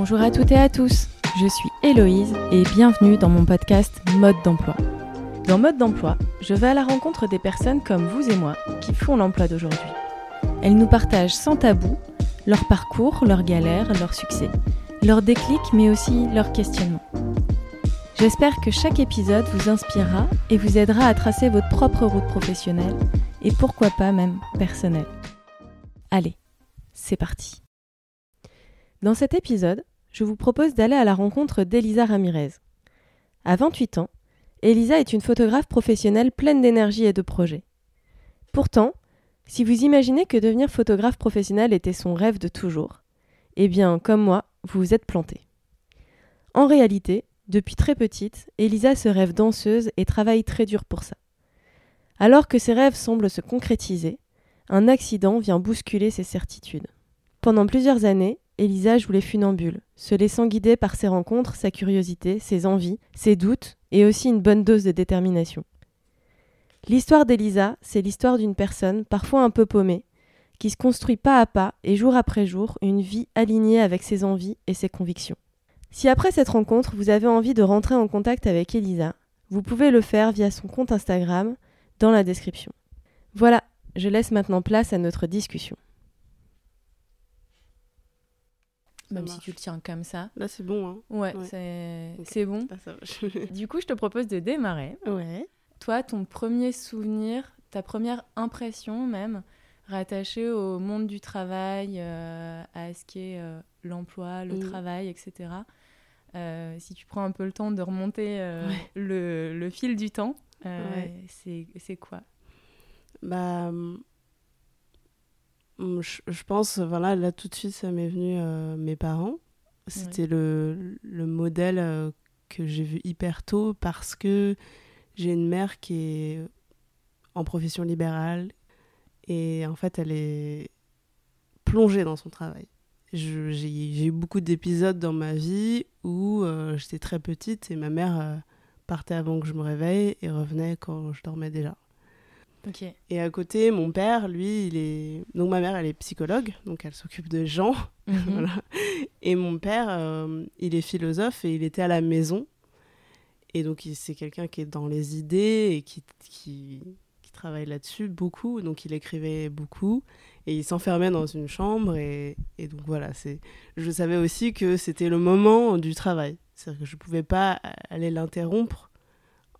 Bonjour à toutes et à tous, je suis Héloïse et bienvenue dans mon podcast Mode d'emploi. Dans Mode d'emploi, je vais à la rencontre des personnes comme vous et moi qui font l'emploi d'aujourd'hui. Elles nous partagent sans tabou leur parcours, leurs galères, leurs succès, leurs déclics mais aussi leurs questionnements. J'espère que chaque épisode vous inspirera et vous aidera à tracer votre propre route professionnelle et pourquoi pas même personnelle. Allez, c'est parti. Dans cet épisode, je vous propose d'aller à la rencontre d'Elisa Ramirez. À 28 ans, Elisa est une photographe professionnelle pleine d'énergie et de projets. Pourtant, si vous imaginez que devenir photographe professionnel était son rêve de toujours, eh bien, comme moi, vous vous êtes planté. En réalité, depuis très petite, Elisa se rêve danseuse et travaille très dur pour ça. Alors que ses rêves semblent se concrétiser, un accident vient bousculer ses certitudes. Pendant plusieurs années, Elisa joue les funambules, se laissant guider par ses rencontres, sa curiosité, ses envies, ses doutes et aussi une bonne dose de détermination. L'histoire d'Elisa, c'est l'histoire d'une personne, parfois un peu paumée, qui se construit pas à pas et jour après jour une vie alignée avec ses envies et ses convictions. Si après cette rencontre, vous avez envie de rentrer en contact avec Elisa, vous pouvez le faire via son compte Instagram dans la description. Voilà, je laisse maintenant place à notre discussion. Même si tu le tiens comme ça. Là, c'est bon. Hein. Ouais, c'est bon. du coup, je te propose de démarrer. Ouais. Toi, ton premier souvenir, ta première impression même, rattachée au monde du travail, euh, à ce qu'est euh, l'emploi, le travail, etc. Euh, si tu prends un peu le temps de remonter le, le, fil du temps, c'est quoi? Bah Hum, je, pense, voilà, là tout de suite, ça m'est venu euh, mes parents. C'était le, le, modèle euh, que j'ai vu hyper tôt parce que j'ai une mère qui est en profession libérale et en fait, elle est plongée dans son travail. J'ai eu beaucoup d'épisodes dans ma vie où euh, j'étais très petite et ma mère partait avant que je me réveille et revenait quand je dormais déjà. Et à côté, mon père, lui, il est. Donc ma mère, elle est psychologue, donc elle s'occupe de gens. Mhm. Et mon père, euh, il est philosophe et il était à la maison. Et donc c'est quelqu'un qui est dans les idées et qui, qui, qui travaille là-dessus beaucoup. Donc il écrivait beaucoup et il s'enfermait dans une chambre. Et, et donc voilà, c'est. je savais aussi que c'était le moment du travail. C'est-à-dire que je ne pouvais pas aller l'interrompre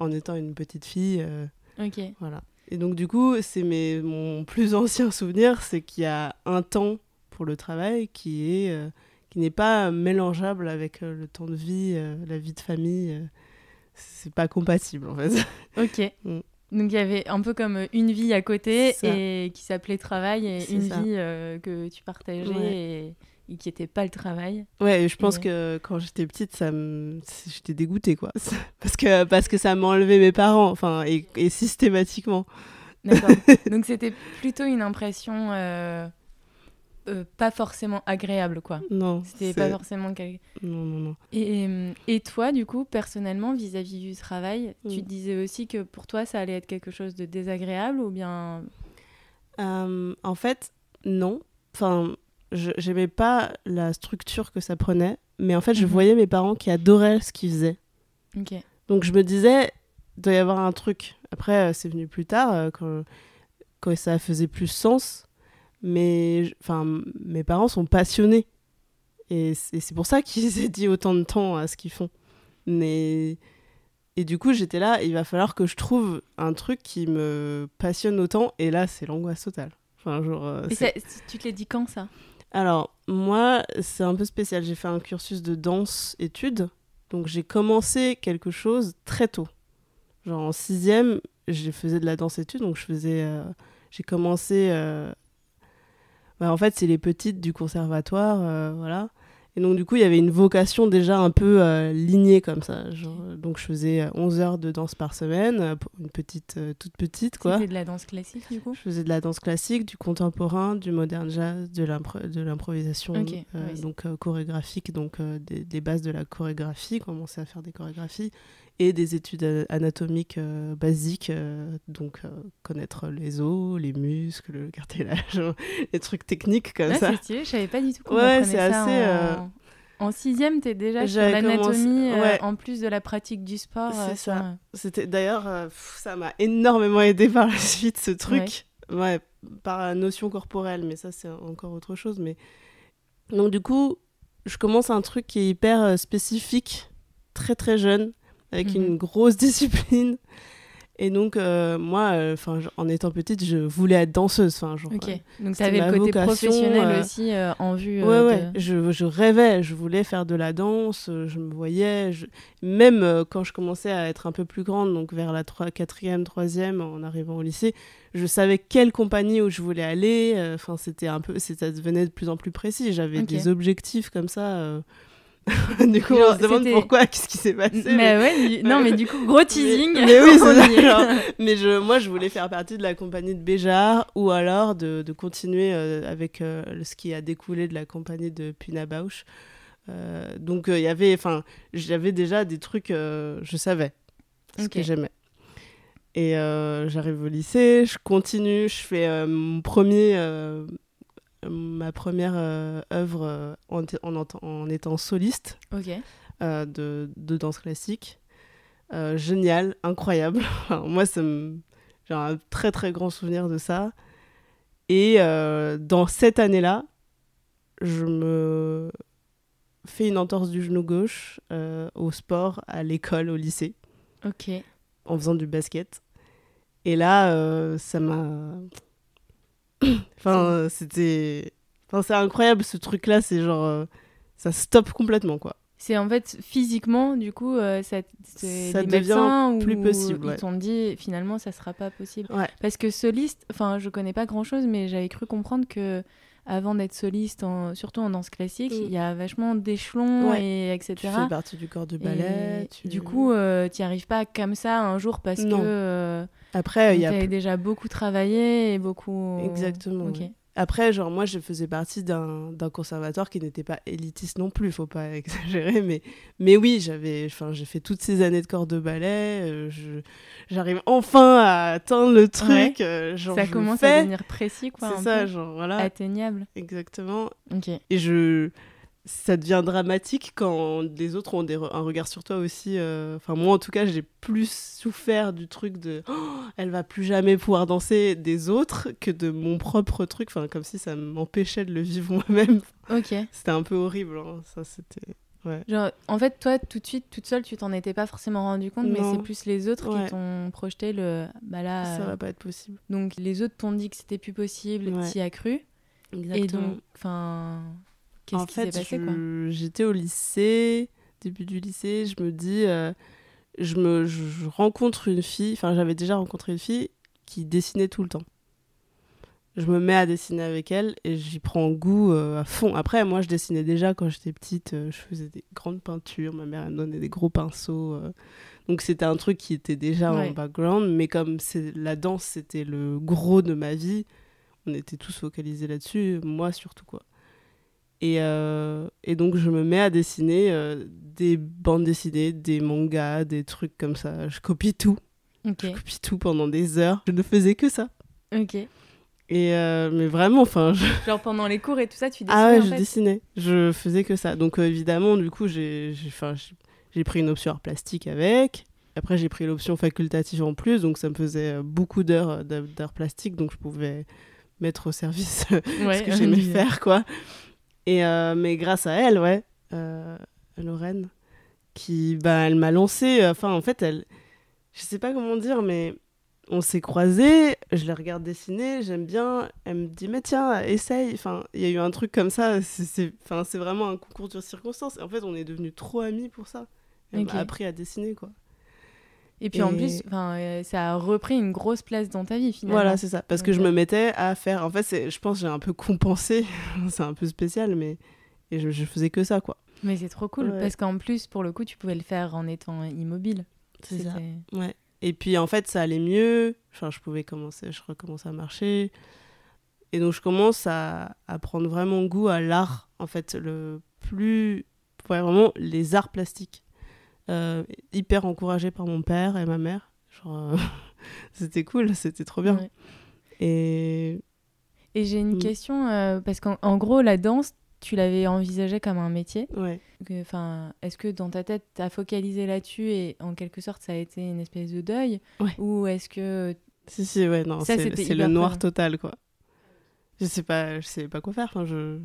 en étant une petite fille. Euh, ok. Voilà. Et donc, du coup, c'est mon plus ancien souvenir, c'est qu'il y a un temps pour le travail qui est euh, qui n'est pas mélangeable avec euh, le temps de vie, euh, la vie de famille. c'est pas compatible, en fait. Ok. Mm. Donc, il y avait un peu comme une vie à côté et qui s'appelait travail et une vie que tu partageais et qui n'était pas le travail. Ouais, je pense que quand j'étais petite, ça j'étais dégoûtée, quoi. parce, que, parce que ça m'enlevait mes parents, enfin, et, systématiquement. D'accord. Donc c'était plutôt une impression euh, euh, pas forcément agréable, quoi. Non. C'était pas forcément... Non, non, non. Et, et toi, du coup, personnellement, vis-à-vis du travail, tu mm. disais aussi que pour toi, ça allait être quelque chose de désagréable ou bien... Euh, en fait, non. Enfin, j'aimais pas la structure que ça prenait, mais en fait, je mhm. voyais mes parents qui adoraient ce qu'ils faisaient. Donc je me disais, il doit y avoir un truc. Après, euh, c'est venu plus tard, euh, quand, quand ça faisait plus sens. Mais enfin, mes parents sont passionnés. Et c'est pour ça qu'ils dit autant de temps à ce qu'ils font. Mais... Et du coup, j'étais là, il va falloir que je trouve un truc qui me passionne autant. Et là, c'est l'angoisse totale. Enfin, genre, euh, tu te l'as dit quand ça? Alors, moi, c'est un peu spécial. J'ai fait un cursus de danse-études. Donc, j'ai commencé quelque chose très tôt. Genre, en sixième, je faisais de la danse-études. Donc, je faisais. Euh, j'ai commencé. Euh, bah, en fait, c'est les petites du conservatoire. Euh, voilà. Et donc, du coup, il y avait une vocation déjà un peu euh, lignée comme ça. donc, je faisais 11 euh, heures de danse par semaine, euh, une petite, toute petite, quoi. Tu faisais de la danse classique, du coup? Je faisais de la danse classique, du contemporain, du modern jazz, de l'improvisation, donc chorégraphique, donc des, bases de la chorégraphie, commencer à faire des chorégraphies, et des études anatomiques basiques, donc connaître les os, les muscles, le cartilage, les trucs techniques comme ah, ça. C'est stylé, je savais pas du tout comment ouais, c'est assez. En sixième, tu es déjà sur l'anatomie, euh, en plus de la pratique du sport. C'est ça. C'était D'ailleurs, ça m'a énormément aidé par la suite, ce truc. Ouais. par la notion corporelle, mais ça, c'est encore autre chose. Mais... Donc, du coup, je commence un truc qui est hyper spécifique, très très jeune, avec mhm. une grosse discipline. Et donc, euh, moi, euh, en étant petite, je voulais être danseuse. Enfin, genre, ok. Donc, tu avais le côté professionnel euh, aussi en vue. ouais, ouais. Je, je, rêvais, je voulais faire de la danse, je me voyais. Même quand je commençais à être un peu plus grande, donc vers la 3, 4e, 3e, en arrivant au lycée, je savais quelle compagnie où je voulais aller. Enfin, c'était un peu, ça devenait de plus en plus précis. J'avais des objectifs comme ça. du coup, on se demande pourquoi, qu'est-ce qui s'est passé. Mais, ouais, non, mais du coup, gros teasing. Mais, oui, c'est mais je, moi, je voulais faire partie de la compagnie de Béjar ou alors de, de continuer euh, avec euh, ce qui a découlé de la compagnie de Puna Bausch. Euh, donc, il y avait, enfin, j'avais déjà des trucs, je savais ce que j'aimais. Et j'arrive au lycée, je continue, je fais mon premier ma première euh, œuvre euh, en, en, étant soliste euh, de, de, danse classique. génial, incroyable. moi, j'ai un très très grand souvenir de ça. Et dans cette année-là, je me fais une entorse du genou gauche au sport, à l'école, au lycée. Ok. En faisant du basket. Et là, ça m'a enfin, c'était. Enfin, c'est incroyable ce truc-là, c'est genre. Euh, ça stoppe complètement, quoi. C'est en fait physiquement, du coup, euh, ça, ça devient plus possible. Ils t'ont dit finalement ça sera pas possible. Parce que soliste, enfin je connais pas grand chose, mais j'avais cru comprendre que avant d'être soliste, en, surtout en danse classique, mm. il y a vachement d'échelons et etc. Tu fais partie du corps de ballet. Du coup, euh, tu n'y arrives pas comme ça un jour parce que après, il y a. déjà beaucoup travaillé et beaucoup. Exactement. Après, genre, moi, je faisais partie d'un conservatoire qui n'était pas élitiste non plus, faut pas exagérer. Mais, mais oui, j'avais, j'ai fait toutes ces années de corps de ballet. Euh, J'arrive enfin à atteindre le truc. Euh, genre, ça commence à devenir précis, quoi. C'est ça, genre, voilà. Atteignable. Exactement. Et je ça devient dramatique quand les autres ont un regard sur toi aussi. Euh, enfin, moi, en tout cas, j'ai plus souffert du truc de oh, elle va plus jamais pouvoir danser des autres que de mon propre truc. Enfin, comme si ça m'empêchait de le vivre moi-même. Ok. C'était un peu horrible. Hein. Ça, c'était. Ouais. Genre, en fait, toi, tout de suite, toute seule, tu t'en étais pas forcément rendu compte, mais c'est plus les autres qui t'ont projeté le. Bah là. Ça va pas être possible. Donc, les autres t'ont dit que c'était plus possible, ouais. tu y as cru. Exactement. Et donc, enfin en fait, j'étais au lycée, début du lycée, je me dis, euh, je, me, je rencontre une fille, enfin j'avais déjà rencontré une fille qui dessinait tout le temps. Je me mets à dessiner avec elle et j'y prends goût euh, à fond. Après, moi, je dessinais déjà quand j'étais petite. Euh, je faisais des grandes peintures. Ma mère, elle me donnait des gros pinceaux. donc, c'était un truc qui était déjà en background. Mais comme la danse, c'était le gros de ma vie, on était tous focalisés là-dessus. Moi, surtout, quoi. Et, euh, et, donc, je me mets à dessiner euh, des bandes dessinées, des mangas, des trucs comme ça. Je copie tout. Je copie tout pendant des heures. Je ne faisais que ça. Ok. Et euh, mais vraiment, enfin. Genre pendant les cours et tout ça, tu dessinais Ah ouais, je dessinais. Je faisais que ça. Donc évidemment, du coup, j'ai pris une option art plastique avec. Après, j'ai pris l'option facultative en plus. Donc ça me faisait beaucoup d'heures d'art plastique. Donc je pouvais mettre au service ce que j'aimais faire, quoi. Et, euh, mais grâce à elle, ouais, euh, Lorraine, qui, bah, elle m'a lancé. Enfin, en fait, elle. Je sais pas comment dire, mais on s'est croisés, je les regarde dessiner, j'aime bien. Elle me dit, mais tiens, essaye. Enfin, il y a eu un truc comme ça. C'est enfin, vraiment un concours de circonstances. Et en fait, on est devenus trop amis pour ça. Elle m'a appris à dessiner, quoi. Et puis en plus, euh, ça a repris une grosse place dans ta vie finalement. Voilà, c'est ça. Parce que je me mettais à faire. En fait, je pense que j'ai un peu compensé. c'est un peu spécial, mais. Et je, je, faisais que ça, quoi. Mais c'est trop cool. Parce qu'en plus, pour le coup, tu pouvais le faire en étant immobile. C'est ça. Ouais. Et puis en fait, ça allait mieux. Enfin, je pouvais commencer, je recommençais à marcher. Et donc, je commence à, à prendre vraiment goût à l'art. En fait, le plus. Ouais, vraiment, les arts plastiques. Euh, hyper encouragée par mon père et ma mère. Genre, euh, c'était cool, c'était trop bien. Et. Et j'ai une mm. question, euh, parce qu'en gros, la danse, tu l'avais envisagé comme un métier. Ouais. Enfin, est-ce que dans ta tête, tu as focalisé là-dessus et en quelque sorte, ça a été une espèce de deuil Ouais. Ou est-ce que. Si, si, ouais, non, c'est le noir total, quoi. Je sais pas, je sais pas quoi faire. Enfin, je...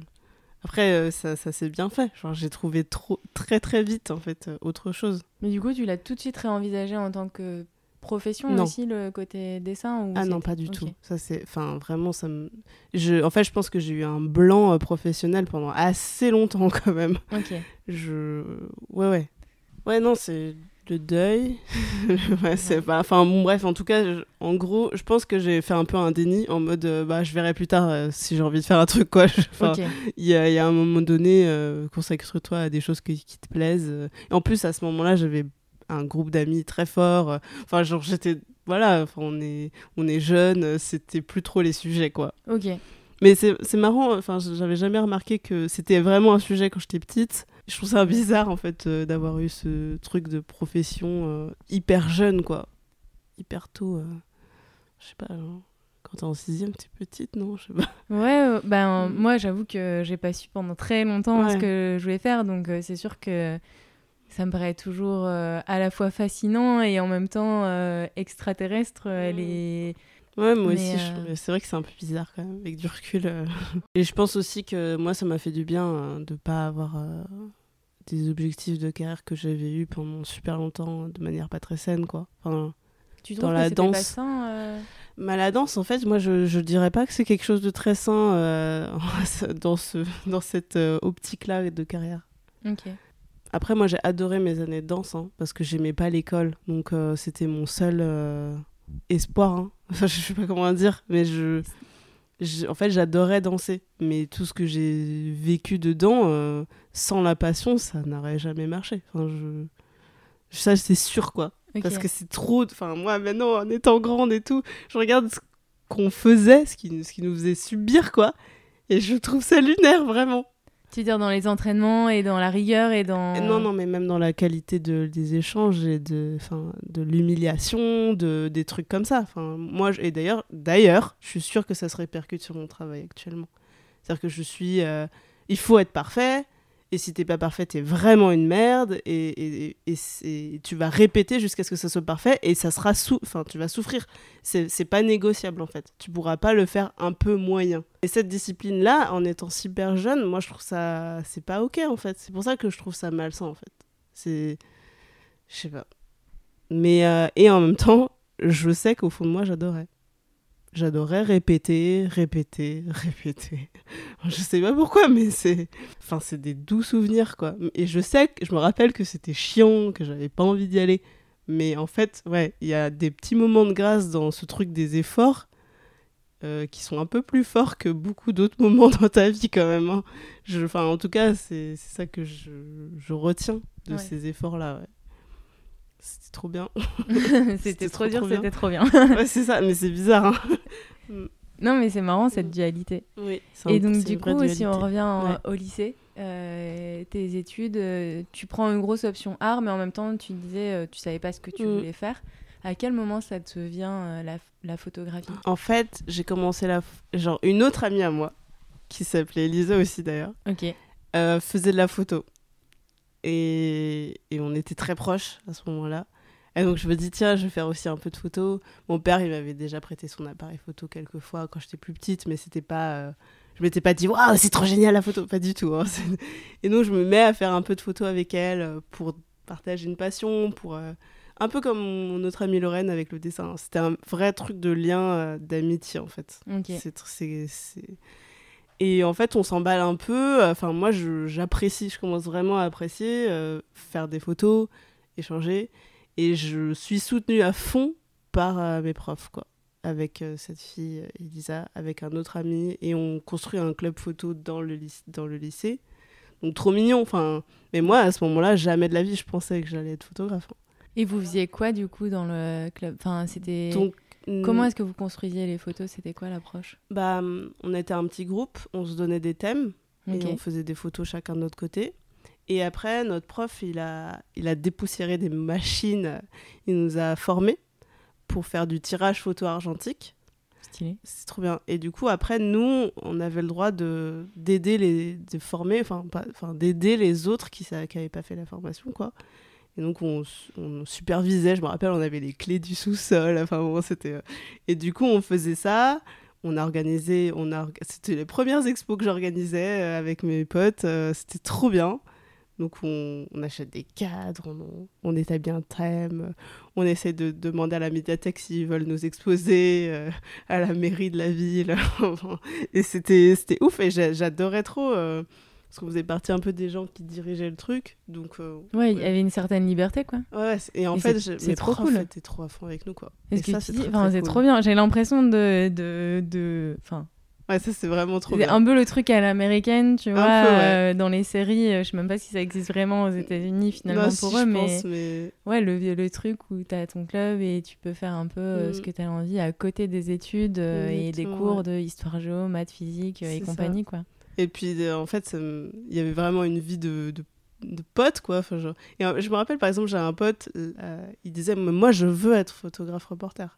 Après, euh, ça, ça s'est bien fait. Genre, j'ai trouvé trop, très, très vite, en fait, euh, autre chose. Mais du coup, tu l'as tout de suite réenvisagé en tant que profession Non. aussi, le côté dessin ou Ah non, pas du tout. Ça, c'est... Enfin, vraiment, ça me... Je... En fait, je pense que j'ai eu un blanc euh, professionnel pendant assez longtemps, quand même. Ok. Je... Ouais, ouais. Ouais, non, c'est le deuil. ouais, c'est pas... Enfin, bon, bref, en tout cas, je- en gros, je pense que j'ai fait un peu un déni en mode, euh, bah, je verrai plus tard euh, si j'ai envie de faire un truc, quoi. Il y, a, il y a un moment donné, euh, consacre-toi à des choses qui, qui te plaisent. euh. Et en plus, à ce moment-là, j'avais un groupe d'amis très fort. Enfin, genre, j'étais... Voilà, on est, on est jeunes, euh, c'était plus trop les sujets, quoi. Ok. Mais c'est c'est marrant, enfin, j'avais jamais remarqué que c'était vraiment un sujet quand j'étais petite. Je trouve ça bizarre, en fait, euh, d'avoir eu ce truc de profession euh, hyper jeune, quoi. Hyper tôt. euh. Je sais pas, genre, quand t'es en sixième, t'es petite, non Je sais pas. Ouais, ben Mm. moi j'avoue que j'ai pas su pendant très longtemps ce que je voulais faire, donc c'est sûr que ça me paraît toujours à la fois fascinant et en même temps extraterrestre. Elle Mm. est... Ouais, moi Mais, aussi, euh, c'est vrai que c'est un peu bizarre quand même, avec du recul. euh. Et je pense aussi que moi, ça m'a fait du bien euh, de pas avoir euh, des objectifs de carrière que j'avais eu pendant super longtemps de manière pas très saine, quoi. Enfin, Tu Dans la que c'était pas danse. sain, mais la danse, en fait, moi, je, je dirais pas que c'est quelque chose de très sain dans, ce, dans cette optique-là de carrière. Ok. Après, moi, j'ai adoré mes années de danse hein, parce que j'aimais pas l'école. Donc, c'était mon seul espoir. hein. Enfin, je sais pas comment dire, mais je. je- En fait, j'adorais danser. Mais tout ce que j'ai vécu dedans, euh, sans la passion, ça n'aurait jamais marché. Enfin, je. Ça, c'est sûr, quoi. Parce que c'est trop. Enfin, moi, maintenant, en étant grande et tout, je regarde ce qu'on faisait, ce qui, ce qui nous faisait subir, quoi. Et je trouve ça lunaire, vraiment. Tu veux dire dans les entraînements et dans la rigueur et dans... Non, non, mais même dans la qualité de, des échanges et de, de l'humiliation, de, des trucs comme ça. Enfin, moi, et d'ailleurs, d'ailleurs, je suis sûre que ça se répercute sur mon travail actuellement. C'est-à-dire que je suis... euh, il faut être parfait, et si t'es pas parfait, t'es vraiment une merde, et, et, et, c'est- tu vas répéter jusqu'à ce que ça soit parfait, et ça sera sou... Enfin, tu vas souffrir. C'est pas négociable, en fait. Tu pourras pas le faire un peu moyen. Et cette discipline-là, en étant super jeune, moi, je trouve ça... C'est pas OK, en fait. C'est pour ça que je trouve ça malsain, en fait. C'est... Je sais pas. Mais... euh, Et en même temps, je sais qu'au fond de moi, j'adorais. J'adorais répéter, répéter, répéter. Je sais pas pourquoi, mais c'est... Enfin, c'est des doux souvenirs, quoi. Et je sais que... Je me rappelle que c'était chiant, que j'avais pas envie d'y aller. Mais en fait, ouais, il y a des petits moments de grâce dans ce truc des efforts euh, qui sont un peu plus forts que beaucoup d'autres moments dans ta vie, quand même. hein. Je, enfin, en tout cas, c'est ça que je, je retiens de Ouais. ces efforts-là, ouais. C'était trop bien. c'était trop trop, dur, c'était trop bien. ouais, c'est ça, mais c'est bizarre, hein. non, mais c'est marrant cette dualité. Oui. Et donc, du coup, si on revient en- Ouais. au lycée, euh, tes études, euh, tu prends une grosse option art, mais en même temps, tu disais, euh, tu savais pas ce que tu Mm. voulais faire. À quel moment ça te vient euh, la, la photographie? En fait, j'ai commencé la... Genre, une autre amie à moi, qui s'appelait Elisa aussi d'ailleurs, Ok. euh, faisait de la photo. Et... et on était très proches à ce moment-là. Et donc je me dis, tiens, je vais faire aussi un peu de photo. Mon père, il m'avait déjà prêté son appareil photo quelques fois quand j'étais plus petite, mais c'était pas... euh, Je m'étais pas dit, waouh, c'est trop génial la photo. Pas du tout. hein. Et donc je me mets à faire un peu de photos avec elle euh, pour partager une passion, pour... euh, Un peu comme mon autre amie Lorraine avec le dessin. C'était un vrai truc de lien, euh, d'amitié en fait. C'est- Et en fait, on s'emballe un peu. Enfin, moi, j'apprécie, je commence vraiment à apprécier euh, faire des photos, échanger. Et je suis soutenue à fond par euh, mes profs, quoi. Avec euh, cette fille, Elisa, avec un autre ami. Et on construit un club photo dans le, lyc- dans le lycée. Donc, trop mignon. Enfin, mais moi, à ce moment-là, jamais de la vie, je pensais que j'allais être photographe. hein. Et vous faisiez quoi du coup dans le club? Enfin, c'était. Donc, Comment est-ce que vous construisiez les photos? C'était quoi l'approche? Bah, on était un petit groupe, on se donnait des thèmes. Et on faisait des photos chacun de notre côté. Et après, notre prof, il a, il a dépoussiéré des machines, il nous a formés pour faire du tirage photo argentique. Stylé. C'est trop bien. Et du coup, après, nous, on avait le droit de d'aider les, de former, enfin, d'aider les autres qui n'avaient pas fait la formation, quoi. Et donc, on, supervisait. Je me rappelle, on avait les clés du sous-sol. Enfin, bon, c'était. euh, Et du coup, on faisait ça. On a organisé. On a... C'était les premières expos que j'organisais euh, avec mes potes. euh, C'était trop bien. Donc, on, achète des cadres, on, établit un thème, on essaie de demander à la médiathèque s'ils veulent nous exposer, à la mairie de la ville. Et c'était ouf et j'a- j'adorais trop. Parce qu'on faisait partie un peu des gens qui dirigeaient le truc. Donc, euh, Ouais, il y avait une certaine liberté, quoi. ouais, et en Et fait, c'est- trop cool. étaient trop à fond avec nous, quoi. Et ça, c'est cool. trop bien. J'ai l'impression de, de, de, enfin, Ouais, ça, c'est vraiment trop c'est bien. un peu le truc à l'américaine, tu Un vois, peu, ouais. euh, dans les séries. euh, Je sais même pas si ça existe vraiment aux États-Unis finalement pour si, eux, mais pense, mais... ouais, le, le truc où tu as ton club et tu peux faire un peu euh, Mm. ce que tu as envie à côté des études euh, et des cours ouais. de histoire géo, maths, physique et ça. compagnie, quoi. Et puis, euh, en fait, il y avait vraiment une vie de, de, de pote, quoi. Enfin, euh, je me rappelle, par exemple, j'ai un pote, euh, il disait, moi, je veux être photographe-reporter.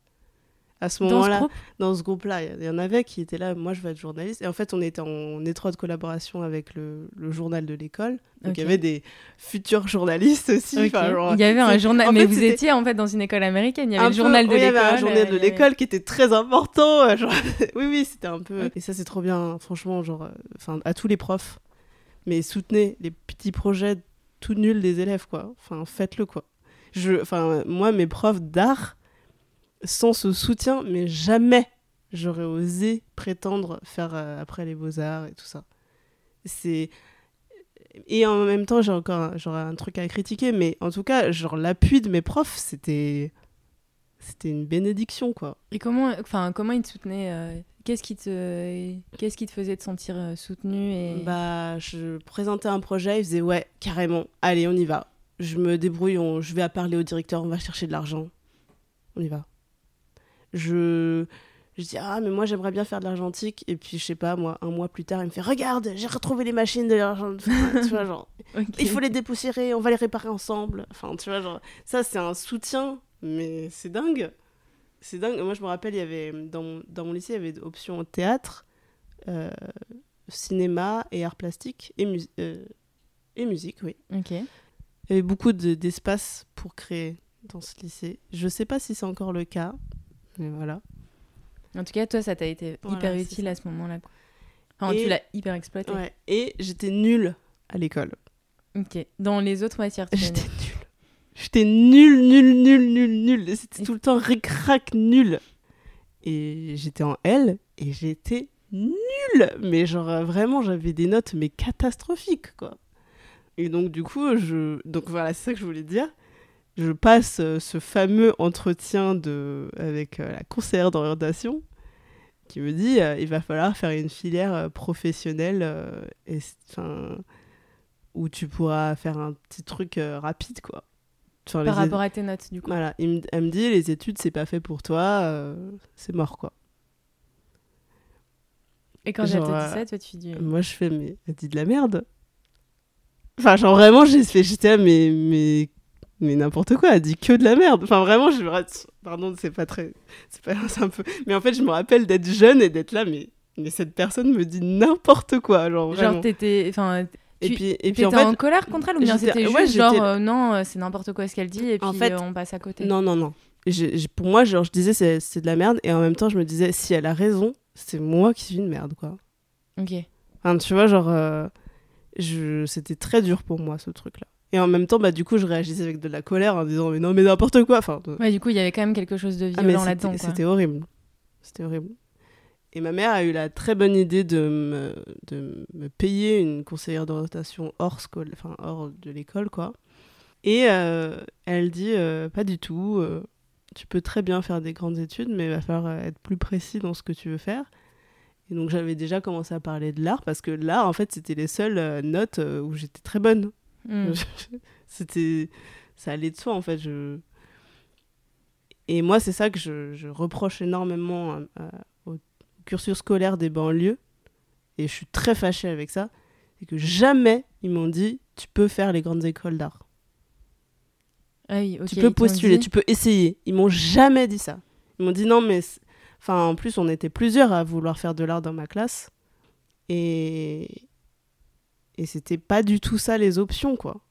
À ce moment-là, dans ce groupe-là, il y en avait qui étaient là, moi je veux être journaliste. Et en fait, on était en étroite collaboration avec le, le journal de l'école. Donc il y avait des futurs journalistes aussi. Genre, il y avait un journal, en mais fait, vous étiez en fait dans une école américaine. Il y avait un le peu- journal de oui, il y l'école. avait un journal euh, de avait- l'école qui était très important. euh, genre- oui, oui, c'était un peu. Et ça, c'est trop bien, franchement, genre, euh, enfin, à tous les profs. Mais soutenez les petits projets tout nuls des élèves, quoi. Enfin, faites-le, quoi. Je, enfin, moi, mes profs d'art, sans ce soutien, mais jamais j'aurais osé prétendre faire euh, après les beaux-arts et tout ça. C'est. Et en même temps, j'ai encore un, j'aurais un truc à critiquer, mais en tout cas, genre, l'appui de mes profs, c'était. C'était une bénédiction, quoi. Et comment, enfin, comment ils te soutenaient euh, Qu'est-ce qui te, qu'est-ce qui te faisait te sentir euh, soutenu et Bah, je présentais un projet, ils faisaient ouais, carrément, allez, on y va. Je me débrouille, on- je vais à parler au directeur, on va chercher de l'argent. On y va. Je, je dis ah mais moi j'aimerais bien faire de l'argentique. Et puis je sais pas moi un mois plus tard il me fait regarde j'ai retrouvé les machines de l'argent Enfin, tu vois genre il faut les dépoussiérer on va les réparer ensemble. Enfin tu vois genre ça c'est un soutien mais c'est dingue. C'est dingue. Moi je me rappelle il y avait dans mon, dans mon lycée il y avait option théâtre euh, cinéma et arts plastiques et, mus- euh, et musique oui. Ok. il y avait beaucoup de- d'espace pour créer dans ce lycée. Je sais pas si c'est encore le cas mais voilà En tout cas, toi, ça t'a été Voilà, hyper utile ça. à ce moment-là. Enfin, Et- tu l'as hyper exploité. ouais. et j'étais nulle à l'école Ok. Dans les autres matières, tu J'étais nulle. J'étais nulle, nulle, nulle, nulle, nulle. C'était Et- tout le temps ric-rac nul. Et j'étais en L et j'étais nulle. Mais genre euh, vraiment, j'avais des notes mais catastrophiques quoi. Et donc du coup, je donc voilà, c'est ça que je voulais dire. Je passe euh, ce fameux entretien de avec euh, la conseillère d'orientation qui me dit euh, il va falloir faire une filière euh, professionnelle euh, et où tu pourras faire un petit truc euh, rapide quoi. Par les rapport à tes notes, du coup. voilà, il me- elle me dit les études c'est pas fait pour toi, c'est mort quoi. Et quand elle te Genre, dit ça, toi, tu dis. Moi je fais mais elle dit de la merde. Enfin genre vraiment j'étais là mais mais mais n'importe quoi, elle dit que de la merde. Enfin vraiment je me pardon, c'est pas très c'est pas un peu mais en fait je me rappelle d'être jeune et d'être là mais mais cette personne me dit n'importe quoi genre vraiment. Genre, t'étais. Enfin, et puis et puis t'étais en en, fait colère contre elle ou bien c'était ouais, juste genre euh, non, euh, c'est n'importe quoi ce qu'elle dit et puis En fait, euh, on passe à côté Non, non, non. Pour moi, genre, je disais c'est, c'est de la merde, et en même temps, je me disais, si elle a raison, c'est moi qui suis une merde, quoi. Ok. Enfin, tu vois, genre, euh, je... c'était très dur pour moi, ce truc-là. Et en même temps, bah, du coup, je réagissais avec de la colère en disant, mais non, mais n'importe quoi. Enfin, de- Ouais, du coup, il y avait quand même quelque chose de ah, violent là-dedans. c'était horrible. C'était horrible. Et ma mère a eu la très bonne idée de me, de me payer une conseillère d'orientation hors, enfin, hors de l'école, quoi. Et euh, elle dit, euh, pas du tout, euh, tu peux très bien faire des grandes études, mais il va falloir être plus précis dans ce que tu veux faire. Et donc j'avais déjà commencé à parler de l'art, parce que l'art, en fait, c'était les seules notes où j'étais très bonne. Hmm. c'était ça allait de soi en fait je et moi c'est ça que je, je reproche énormément à- à- au cursus scolaire des banlieues et je suis très fâchée avec ça c'est que jamais ils m'ont dit tu peux faire les grandes écoles d'art Ah oui, tu peux postuler tu peux essayer ils m'ont jamais dit ça ils m'ont dit non mais Enfin, en plus, on était plusieurs à vouloir faire de l'art dans ma classe. Et, et c'était pas du tout ça les options, quoi.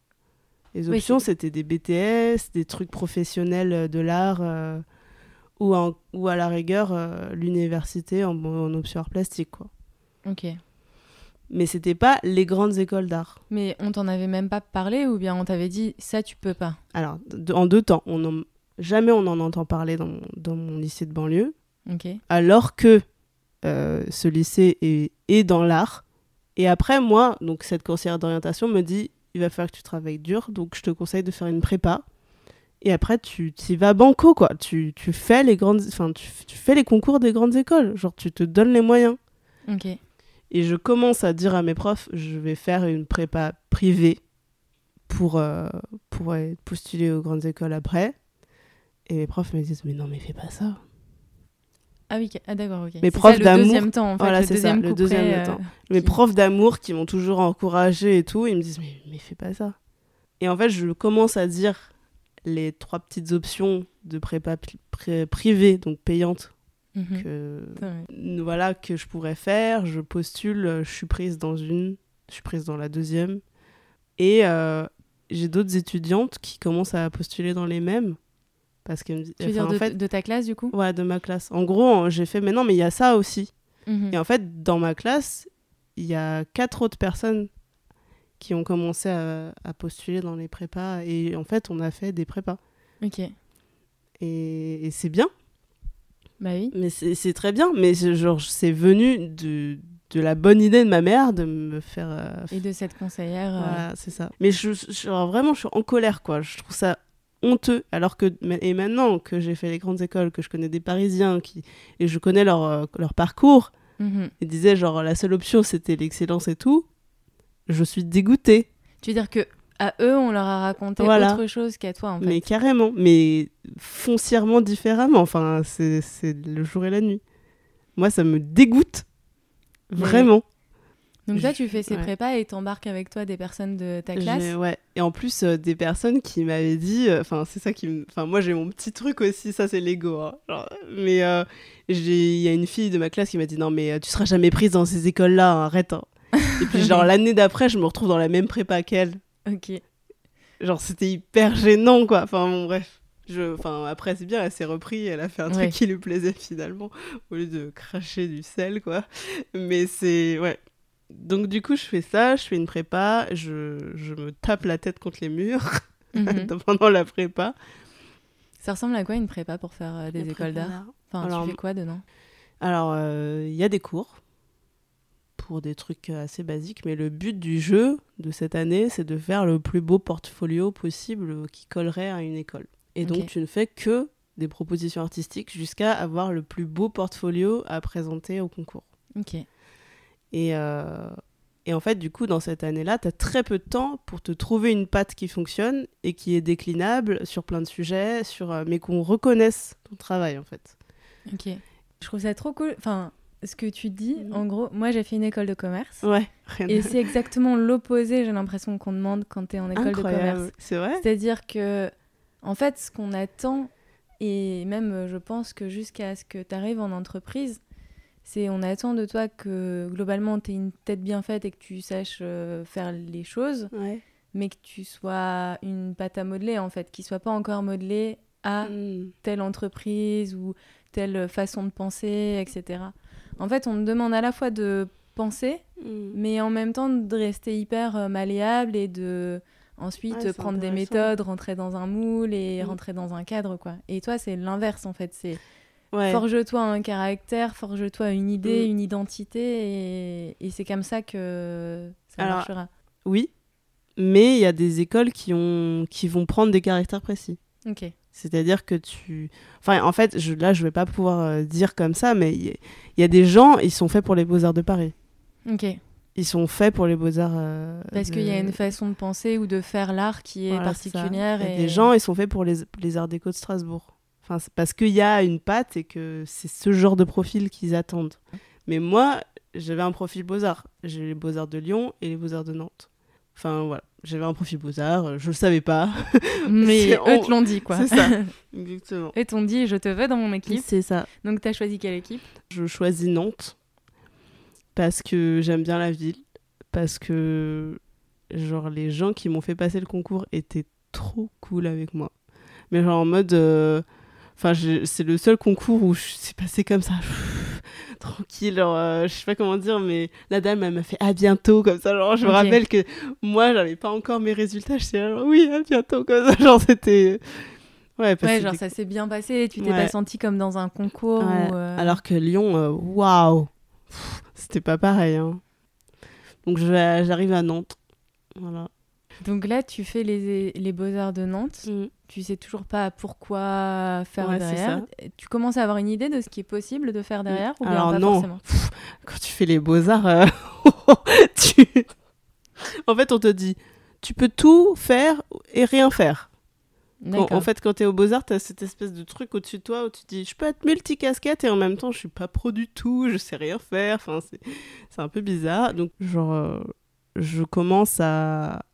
Les options, c'était des BTS, des trucs professionnels de l'art, euh, ou, ou à la rigueur, euh, l'université en, en, option art plastique, quoi. Ok. Mais c'était pas les grandes écoles d'art. Mais on t'en avait même pas parlé, ou bien on t'avait dit, ça, tu peux pas? Alors, en deux temps. On Jamais on en entend parler dans, dans mon lycée de banlieue. Ok. Alors que euh, ce lycée est, est dans l'art. Et après, moi, donc cette conseillère d'orientation me dit il va falloir que tu travailles dur, donc je te conseille de faire une prépa. Et après, tu y vas banco, quoi. Tu, tu fais les grandes, enfin, tu, tu, fais les concours des grandes écoles. Genre, tu te donnes les moyens. Ok. Et je commence à dire à mes profs, je vais faire une prépa privée pour, euh, pour postuler aux grandes écoles après. Et mes profs me disent, mais non, mais fais pas ça. Ah oui, ah d'accord, ok. Mes profs d'amour. Le deuxième temps, en fait. Voilà, c'est ça, le deuxième temps. Mes profs d'amour qui m'ont toujours encouragé et tout, ils me disent, mais, mais fais pas ça. Et en fait, je commence à dire les trois petites options de prépa privée, donc payante, mhm. que, voilà, que je pourrais faire. Je postule, je suis prise dans une, je suis prise dans la deuxième. Et euh, j'ai d'autres étudiantes qui commencent à postuler dans les mêmes. Parce que, tu veux dire de, fait, de, ta classe, du coup? Ouais, de ma classe. En gros, j'ai fait, mais non, mais il y a ça aussi. Mhm. Et en fait, dans ma classe, il y a quatre autres personnes qui ont commencé à, à, postuler dans les prépas. Et en fait, on a fait des prépas. Ok. Et, et c'est bien. Bah oui. Mais c'est très bien. Mais genre, c'est venu de, de la bonne idée de ma mère de me faire. Euh, et de cette conseillère. Euh, voilà, c'est ça. Mais je, je, vraiment, je suis en colère, quoi. Je trouve ça honteux. Alors que, et maintenant que j'ai fait les grandes écoles, que je connais des Parisiens qui, et je connais leur, euh, leur parcours, mhm. ils disaient genre la seule option c'était l'excellence et tout, je suis dégoûtée. Tu veux dire que à eux, on leur a raconté autre chose qu'à toi, en fait. Mais carrément, mais foncièrement différemment. Enfin, c'est le jour et la nuit. Moi, ça me dégoûte. Vraiment. Donc toi, tu fais ces prépas et t'embarques avec toi des personnes de ta classe Ouais, et en plus euh, des personnes qui m'avaient dit, euh, enfin c'est ça qui. Enfin moi j'ai mon petit truc aussi, ça c'est l'ego. Hein. mais euh, il y a une fille de ma classe qui m'a dit non mais tu seras jamais prise dans ces écoles-là, hein, arrête. Hein. et puis genre l'année d'après, je me retrouve dans la même prépa qu'elle. Ok. Genre c'était hyper gênant quoi, enfin bon bref. Je... Enfin, après, c'est bien, elle s'est repris, elle a fait un truc qui lui plaisait finalement, au lieu de cracher du sel, quoi. Mais c'est. Ouais, donc du coup, je fais ça, je fais une prépa, je, je me tape la tête contre les murs mhm. pendant la prépa. Ça ressemble à quoi une prépa pour faire euh, des écoles d'art Enfin, alors, tu fais quoi dedans Alors, euh, il y a des cours pour des trucs assez basiques, mais le but du jeu de cette année, c'est de faire le plus beau portfolio possible qui collerait à une école. Et donc, tu ne fais que des propositions artistiques jusqu'à avoir le plus beau portfolio à présenter au concours. Ok. Et, euh, et en fait, du coup, dans cette année-là, tu as très peu de temps pour te trouver une patte qui fonctionne et qui est déclinable sur plein de sujets, sur, euh, mais qu'on reconnaisse ton travail, en fait. Ok. Je trouve ça trop cool. Enfin, ce que tu dis, mhm. en gros, moi j'ai fait une école de commerce. Ouais. Et c'est exactement l'opposé, j'ai l'impression qu'on demande quand tu es en école de commerce. C'est vrai? C'est-à-dire que, en fait, ce qu'on attend, et même je pense que jusqu'à ce que tu arrives en entreprise, c'est on attend de toi que globalement tu aies une tête bien faite et que tu saches euh, faire les choses, mais que tu sois une pâte à modeler en fait, qui soit pas encore modelée à hmm. telle entreprise ou telle façon de penser, etc. En fait, on te demande à la fois de penser, hmm. mais en même temps de rester hyper euh, malléable et de ensuite prendre des méthodes, rentrer dans un moule et hmm. rentrer dans un cadre quoi. Et toi, c'est l'inverse en fait, c'est Forge-toi un caractère, forge-toi une idée, mm. une identité, et, c'est comme ça que ça marchera. Oui, mais il y a des écoles qui, ont, qui vont prendre des caractères précis. Ok. C'est-à-dire que tu... Enfin, en fait, je, là, je vais pas pouvoir euh, dire comme ça, mais il y, a des gens, ils sont faits pour les beaux-arts de Paris. Ok. Ils sont faits pour les beaux-arts... Euh, Parce qu'il y a une façon de penser ou de faire l'art qui est particulière. Et... des gens, ils sont faits pour les, les arts déco de Strasbourg. Enfin, parce qu'il y a une patte et que c'est ce genre de profil qu'ils attendent. Mais moi, j'avais un profil beaux-arts. J'ai les beaux-arts de Lyon et les beaux-arts de Nantes. Enfin voilà, j'avais un profil beaux-arts, je le savais pas. Mais C'est- eux on- te l'ont dit, quoi. C'est ça, exactement. Eux t'ont dit, je te veux dans mon équipe. C'est ça. Donc t'as choisi quelle équipe? Je choisis Nantes parce que j'aime bien la ville, parce que genre les gens qui m'ont fait passer le concours étaient trop cool avec moi. Mais genre en mode euh, enfin c'est le seul concours où suis passé comme ça tranquille genre euh, je sais pas comment dire mais la dame elle m'a fait à bientôt comme ça genre je me rappelle que moi j'avais pas encore mes résultats j'étais genre oui à bientôt comme ça genre c'était ouais parce Ouais, que genre ça s'est bien passé, tu t'es Ouais. pas senti comme dans un concours. Ouais. euh, Alors que Lyon, euh, waouh, Pff, c'était pas pareil. hein. Donc j'arrive à Nantes. Voilà. Donc là, tu fais les, les beaux-arts de Nantes. Tu sais toujours pas pourquoi faire Ouais, derrière. Tu commences à avoir une idée de ce qui est possible de faire derrière ou bien Alors pas non. forcément? Quand tu fais les beaux-arts, euh, tu... en fait, on te dit, tu peux tout faire et rien faire. Quand- en fait, quand t'es aux beaux-arts, t'as cette espèce de truc au-dessus de toi où tu te dis, je peux être multicasquette et en même temps, je suis pas pro du tout, je sais rien faire. Enfin, c'est c'est un peu bizarre. Donc, genre, euh, je commence à.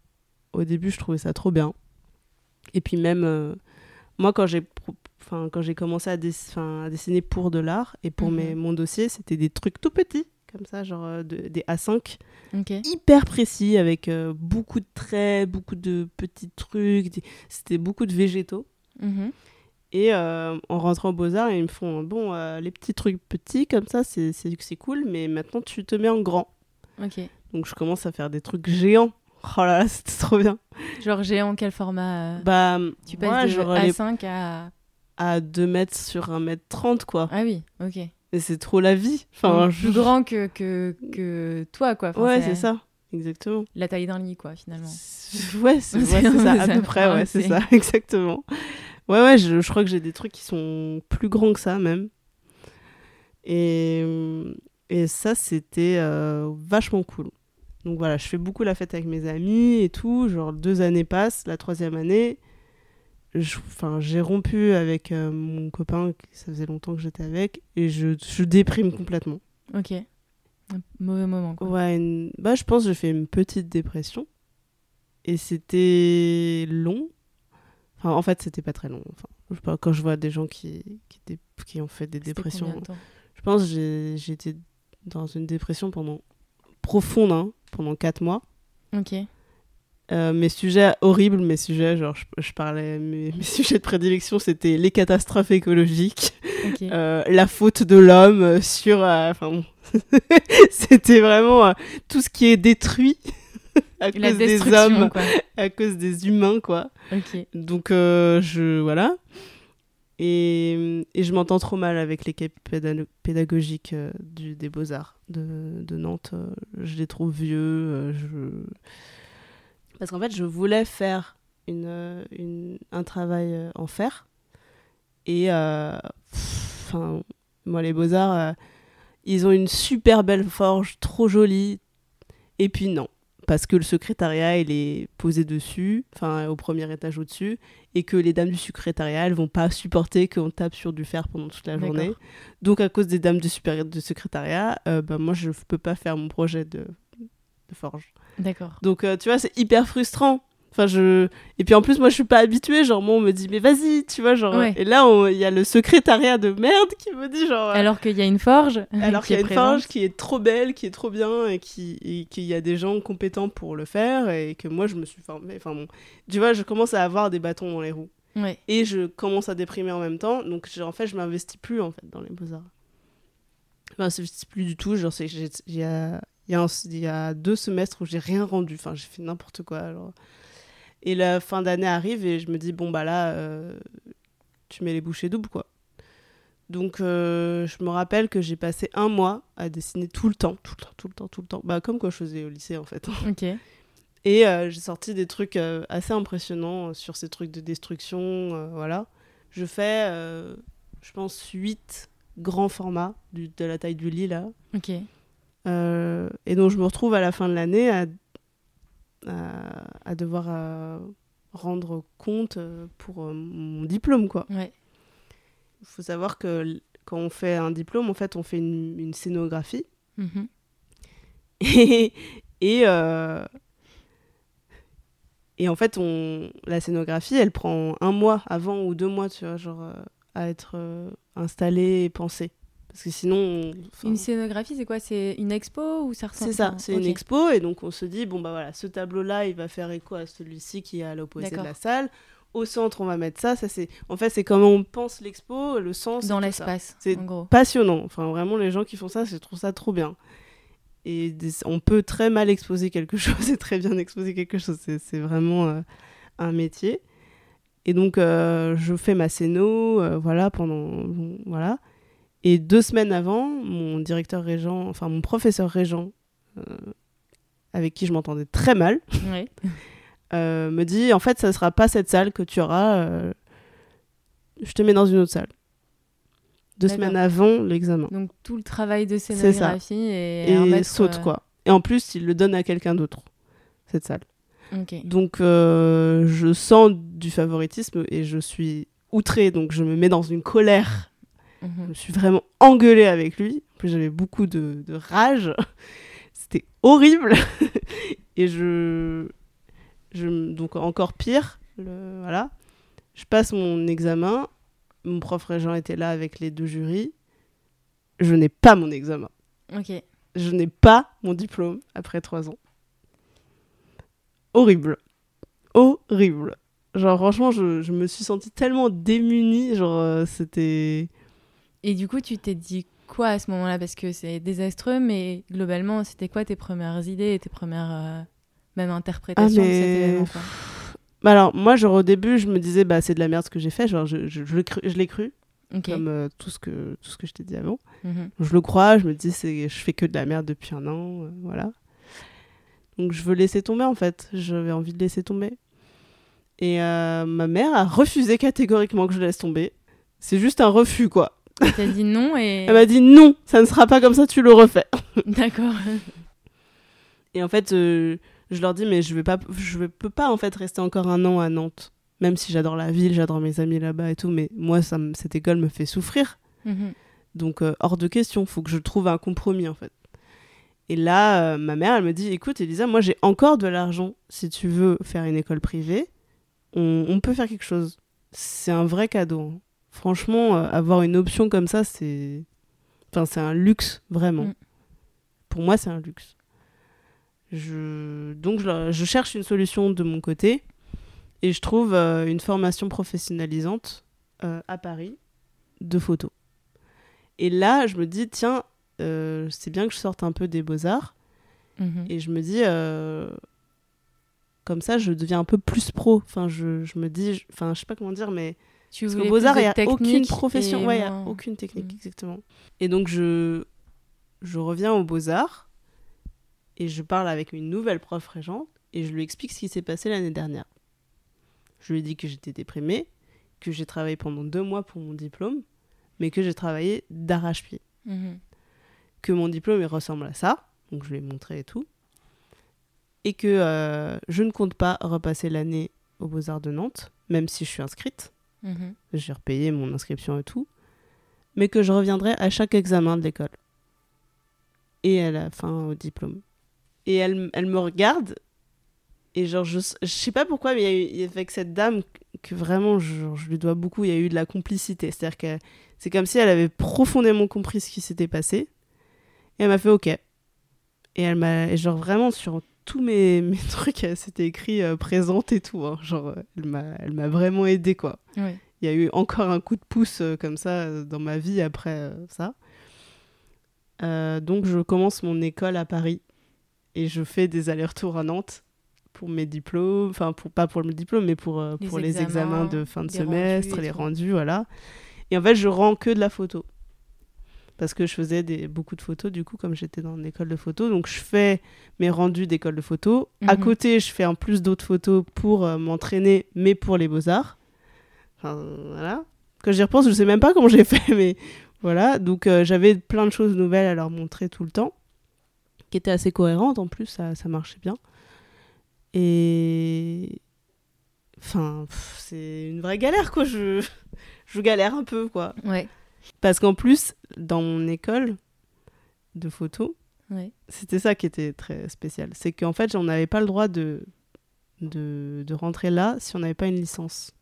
Au début, je trouvais ça trop bien. Et puis, même, euh, moi, quand j'ai. quand j'ai commencé à, dess- enfin, à dessiner pour de l'art et pour Mhm. mes, mon dossier, c'était des trucs tout petits, comme ça, genre euh, de- des A5 Ok. hyper précis avec euh, beaucoup de traits, beaucoup de petits trucs. des- C'était beaucoup de végétaux. Mhm. Et euh, en rentrant aux Beaux-Arts, ils me font Bon, euh, les petits trucs petits comme ça, c'est cool, mais maintenant tu te mets en grand. Donc je commence à faire des trucs géants. Oh là là, c'était trop bien. Genre géant, quel format euh, Bah, Tu moi, passes de genre, les- A5 à... à 2 mètres sur 1 mètre 30, quoi. Ah oui, ok. Et c'est trop la vie. Enfin, je- plus grand que, que, que toi, quoi. Enfin, Ouais, c'est ça. Exactement. La taille d'un lit, quoi, finalement. Ouais, c'est ouais, ça, à peu près, ouais, c'est c'est- ça, exactement. Ouais, ouais, je, je crois que j'ai des trucs qui sont plus grands que ça, même. Et, et ça, c'était euh, vachement cool. Donc voilà, je fais beaucoup la fête avec mes amis et tout. Genre, deux années passent, la troisième année, enfin, j'ai rompu avec euh, mon copain, ça faisait longtemps que j'étais avec, et je, je déprime complètement. Ok. Un mauvais moment, quoi. Ouais, une- bah, je pense que j'ai fait une petite dépression. Et c'était long. Enfin, en fait, c'était pas très long. Enfin, je sais pas, quand je vois des gens qui, qui, dé- qui ont fait des dépressions, je pense que j'ai- j'étais dans une dépression pendant profonde, hein, pendant 4 mois. Ok. Euh, mes sujets horribles, mes sujets, genre, je, je parlais, mes, mes sujets de prédilection, c'était les catastrophes écologiques, euh, la faute de l'homme euh, sur. Enfin, bon. c'était vraiment tout ce qui est détruit à La cause des hommes, quoi. à cause des humains, quoi. Ok. Donc, je. Voilà. Et, je m'entends trop mal avec l'équipe péda- pédagogique euh, des Beaux-Arts de, Nantes. Euh, Je les trouve vieux. euh. Parce qu'en fait, je voulais faire un travail en fer. Et. moi, les Beaux-Arts, ils ont une super belle forge, trop jolie. Et puis, non. Parce que le secrétariat, il est posé dessus, enfin, au premier étage au-dessus et que les dames du secrétariat elles vont pas supporter qu'on tape sur du fer pendant toute la journée. Donc à cause des dames du, du secrétariat, euh, bah, moi je peux pas faire mon projet de, de forge. D'accord. Donc euh, tu vois, c'est hyper frustrant. Enfin, je... Et puis en plus, moi je suis pas habituée. Genre, moi on me dit, mais vas-y, tu vois. Genre... Ouais. Et là, il y a le secrétariat de merde qui me dit, genre. Alors qu'il y a une forge. alors qui qu'il y a une présente. forge qui est trop belle, qui est trop bien et qui qu'il y a des gens compétents pour le faire et que moi je me suis formée. Enfin bon, tu vois, je commence à avoir des bâtons dans les roues Ouais. et je commence à déprimer en même temps. Donc je- en fait, je m'investis plus en fait dans les beaux arts. Je m'investis plus du tout. Genre il y a y, a y a deux semestres où j'ai rien rendu. Enfin j'ai fait n'importe quoi. Alors. Et la fin d'année arrive et je me dis bon bah là euh, tu mets les bouchées doubles quoi. Donc, euh, je me rappelle que j'ai passé un mois à dessiner tout le temps, tout le temps, tout le temps, tout le temps. Bah, comme quoi je faisais au lycée, en fait. Ok. Et euh, j'ai sorti des trucs assez impressionnants sur ces trucs de destruction, voilà. Je fais, je pense, 8 grands formats du- de la taille du lit, là. Ok. Et donc, je me retrouve à la fin de l'année à, à, à devoir euh, rendre compte euh, pour euh, mon diplôme, quoi. Ouais. Il faut savoir que quand on fait un diplôme, en fait, on fait une, une scénographie. Mhm. Et, et, euh, Et en fait, on... la scénographie, elle prend un mois avant ou deux mois, tu vois, genre, à être installée et pensée. Parce que sinon. Une scénographie, c'est quoi? C'est une expo ou ça C'est ça, c'est une expo. Et donc, on se dit, bon, bah voilà, ce tableau-là, il va faire écho à celui-ci qui est à l'opposé de la salle. Au centre, on va mettre ça. ça c'est En fait, c'est comment on pense l'expo, le sens. Dans l'espace. C'est passionnant. Enfin, vraiment, les gens qui font ça, je trouve ça trop bien. Et on peut très mal exposer quelque chose et très bien exposer quelque chose. C'est vraiment euh, un métier. Et donc, euh, je fais ma scéno, euh, voilà, pendant. Voilà. Et deux semaines avant, mon directeur régent, enfin mon professeur régent, avec qui je m'entendais très mal, me dit en fait, ça ne sera pas cette salle que tu auras. je te mets dans une autre salle deux semaines avant l'examen. Donc tout le travail de scénographie et, et saute euh, quoi. Et en plus, il le donne à quelqu'un d'autre, cette salle. Donc euh, je sens du favoritisme et je suis outrée, donc je me mets dans une colère. Mhm. Je me suis vraiment engueulée avec lui. En plus, j'avais beaucoup de, de rage. C'était horrible. et je, je. Donc encore pire. Le, voilà. Je passe mon examen mon prof régent était là avec les deux jurys. Je n'ai pas mon examen. Ok. Je n'ai pas mon diplôme après trois ans. Horrible. Horrible. Genre, franchement, je, me suis sentie tellement démunie. Genre, euh, c'était. Et du coup, tu t'es dit quoi à ce moment-là? Parce que c'est désastreux, mais globalement, c'était quoi tes premières idées et tes premières. Euh, même interprétations de cet ah, événement bah alors, moi, genre, au début, je me disais, bah, c'est de la merde ce que j'ai fait. Genre, je, je, je l'ai cru. Comme euh, tout, ce que, tout ce que je t'ai dit avant. Mhm. Je le crois, je me dis, je fais que de la merde depuis un an. Euh, voilà. Donc, je veux laisser tomber, en fait. J'avais envie de laisser tomber. Et ma mère a refusé catégoriquement que je laisse tomber. C'est juste un refus, quoi. Elle t'a dit non et. Elle m'a dit non, ça ne sera pas comme ça, tu le refais. D'accord. Et en fait, je leur dis mais je vais pas je peux pas en fait rester encore un an à Nantes même si j'adore la ville j'adore mes amis là-bas et tout mais moi ça cette école me fait souffrir mhm. donc euh, hors de question faut que je trouve un compromis en fait et là euh, ma mère elle me dit écoute Elisa moi j'ai encore de l'argent si tu veux faire une école privée on, peut faire quelque chose c'est un vrai cadeau hein. Franchement euh, avoir une option comme ça c'est enfin c'est un luxe vraiment mm. pour moi c'est un luxe je... Donc je, cherche une solution de mon côté et je trouve euh, une formation professionnalisante euh, à Paris de photo. Et là, je me dis, tiens, c'est bien que je sorte un peu des beaux-arts. Mhm. Et je me dis, comme ça, je deviens un peu plus pro. Enfin, je, je me dis, enfin, je sais pas comment dire, mais... Tu parce qu'aux Beaux-Arts, il n'y a aucune profession. Ouais, a aucune technique, mhm. exactement. Et donc, je, je reviens aux Beaux-Arts et je parle avec une nouvelle prof régente et je lui explique ce qui s'est passé l'année dernière. Je lui dis que j'étais déprimée, que j'ai travaillé pendant deux mois pour mon diplôme, mais que j'ai travaillé d'arrache-pied. Mhm. Que mon diplôme il ressemble à ça, donc je lui ai montré et tout. Et que euh, je ne compte pas repasser l'année aux Beaux-Arts de Nantes, même si je suis inscrite. Mhm. J'ai repayé mon inscription et tout. Mais que je reviendrai à chaque examen de l'école. Et à la fin au diplôme et elle, elle me regarde et genre je, je sais pas pourquoi mais il y a eu avec cette dame que vraiment je, je lui dois beaucoup il y a eu de la complicité c'est à dire que c'est comme si elle avait profondément compris ce qui s'était passé et elle m'a fait ok et elle m'a genre vraiment sur tous mes, mes trucs c'était écrit euh, présente et tout hein. genre elle m'a elle m'a vraiment aidé quoi. Il y a eu encore un coup de pouce euh, comme ça euh, dans ma vie après ça. Donc je commence mon école à Paris et je fais des allers-retours à Nantes pour mes diplômes, enfin pour pas pour le diplôme, mais pour euh, les pour examens, les examens de fin de semestre, les rendus, voilà. Et en fait, je rends que de la photo parce que je faisais des, beaucoup de photos du coup comme j'étais dans une école de photo donc je fais mes rendus d'école de photo à mhm. côté je fais en plus d'autres photos pour euh, m'entraîner mais pour les beaux arts enfin, voilà quand j'y repense je sais même pas comment j'ai fait mais voilà donc euh, j'avais plein de choses nouvelles à leur montrer tout le temps qui était assez cohérente en plus, ça, ça marchait bien. Et. Enfin, c'est une vraie galère, quoi. Je, je galère un peu, quoi. Ouais. Parce qu'en plus, dans mon école de photo, c'était ça qui était très spécial. C'est qu'en fait, on n'avait pas le droit de, de, de rentrer là si on n'avait pas une licence.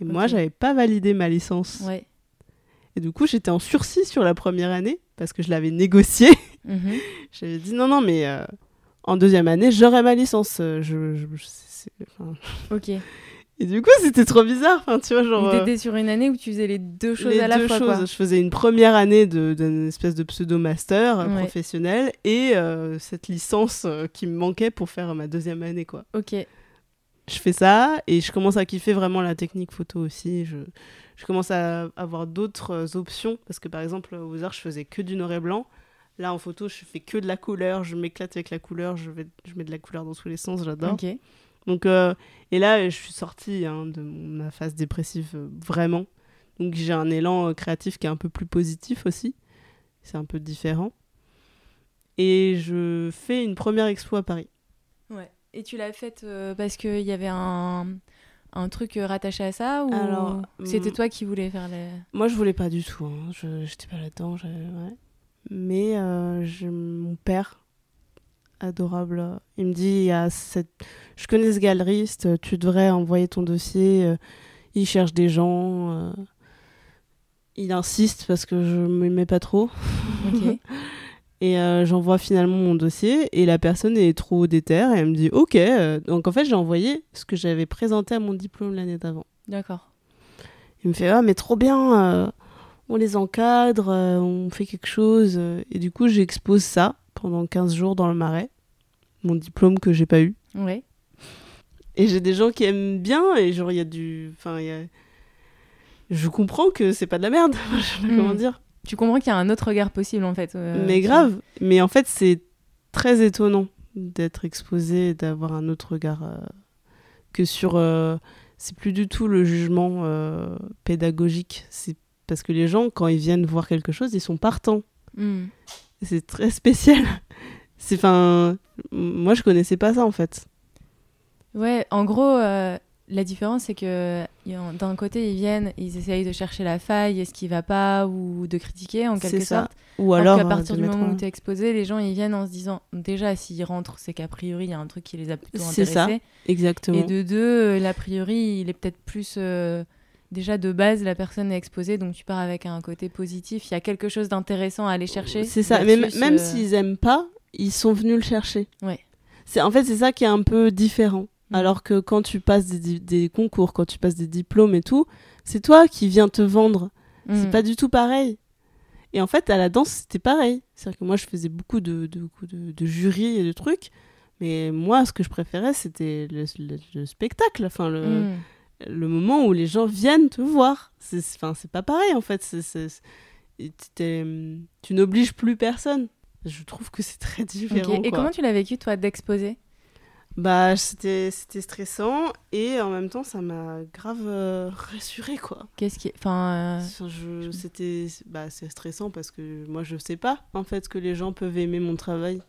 Et moi, j'avais pas validé ma licence. Ouais. Et du coup, j'étais en sursis sur la première année parce que je l'avais négocié. Mhm. J'avais dit non, non, mais euh, en deuxième année, j'aurai ma licence. Euh, Je, je- je- c'est- enfin, Ok. Et du coup, c'était trop bizarre. Enfin, tu vois, genre. Donc euh, t'étais sur une année où tu faisais les deux choses les à la deux fois, choses. quoi. Je faisais une première année d'une espèce de pseudo-master euh, Ouais. professionnel et euh, cette licence qui me manquait pour faire ma deuxième année, quoi. Ok. Je fais ça et je commence à kiffer vraiment la technique photo aussi. Je, je commence à avoir d'autres options parce que par exemple, aux arts, je faisais que du noir et blanc. Là, en photo, je fais que de la couleur. Je m'éclate avec la couleur. Je, vais, je mets de la couleur dans tous les sens. J'adore. Ok. Donc, euh, et là, je suis sortie hein, de ma phase dépressive euh, vraiment. Donc, j'ai un élan euh, créatif qui est un peu plus positif aussi. C'est un peu différent. Et je fais une première expo à Paris. Ouais. Et tu l'as faite parce qu'il y avait un, un truc rattaché à ça ou Alors, c'était hum, toi qui voulais faire les... Moi, je voulais pas du tout. Hein. Je j'étais pas là-dedans. ouais. Mais euh, je- mon père, adorable, il me dit il y a cette... Je connais ce galeriste, tu devrais envoyer ton dossier. euh, il cherche des gens. euh, il insiste parce que je me mets pas trop. Et euh, j'envoie finalement mon dossier et la personne est trop déter et elle me dit ok. Donc en fait, j'ai envoyé ce que j'avais présenté à mon diplôme l'année d'avant. D'accord. Il me fait Ah, mais trop bien, euh, on les encadre, euh, on fait quelque chose. Et du coup, j'expose ça pendant 15 jours dans le marais, mon diplôme que j'ai pas eu. Ouais. Et j'ai des gens qui aiment bien, et genre, il y a du. Enfin, il y a- Je comprends que c'est pas de la merde, je sais pas Mm. comment dire. Tu comprends qu'il y a un autre regard possible en fait. euh, mais grave, mais en fait, c'est très étonnant d'être exposé d'avoir un autre regard euh, que sur. euh, c'est plus du tout le jugement pédagogique. C'est parce que les gens, quand ils viennent voir quelque chose, ils sont partants. Hmm. C'est très spécial. C'est enfin, moi je connaissais pas ça en fait. Ouais, en gros, euh, la différence, c'est que d'un côté, ils viennent, ils essayent de chercher la faille, est-ce qui va pas, ou de critiquer en quelque ça. sorte. Ou Alors alors qu'à euh, partir du moment un- où tu es exposé, les gens ils viennent en se disant déjà s'ils rentrent, c'est qu'a priori il y a un truc qui les a plutôt C'est ça, intéressés. exactement. Et de deux, euh, l'a priori, il est peut-être plus euh, déjà de base la personne est exposée, donc tu pars avec un côté positif. Il y a quelque chose d'intéressant à aller chercher. C'est ça. Mais même euh, s'ils aiment pas, ils sont venus le chercher. Ouais. C'est en fait c'est ça qui est un peu différent. Mm. Alors que quand tu passes des, concours, quand tu passes des diplômes et tout, c'est toi qui viens te vendre. C'est hmm. pas du tout pareil. Et en fait, à la danse, c'était pareil. C'est-à-dire que moi, je faisais beaucoup de, de, de, de jurys et de trucs. Mais moi, ce que je préférais, c'était le, le- le spectacle. Enfin, le, Hmm. Le moment où les gens viennent te voir. C'est c'est- enfin, c'est pas pareil, en fait. C'est- c'est- c'est- et t'es- tu n'obliges plus personne. Je trouve que c'est très différent. Et quoi. comment tu l'as vécu toi d'exposer? Bah, c'était c'était stressant et en même temps, ça m'a grave euh, rassurée, quoi. Qu'est-ce qui, enfin, euh, C'était bah, c'est stressant parce que moi, je sais pas, en fait, que les gens peuvent aimer mon travail.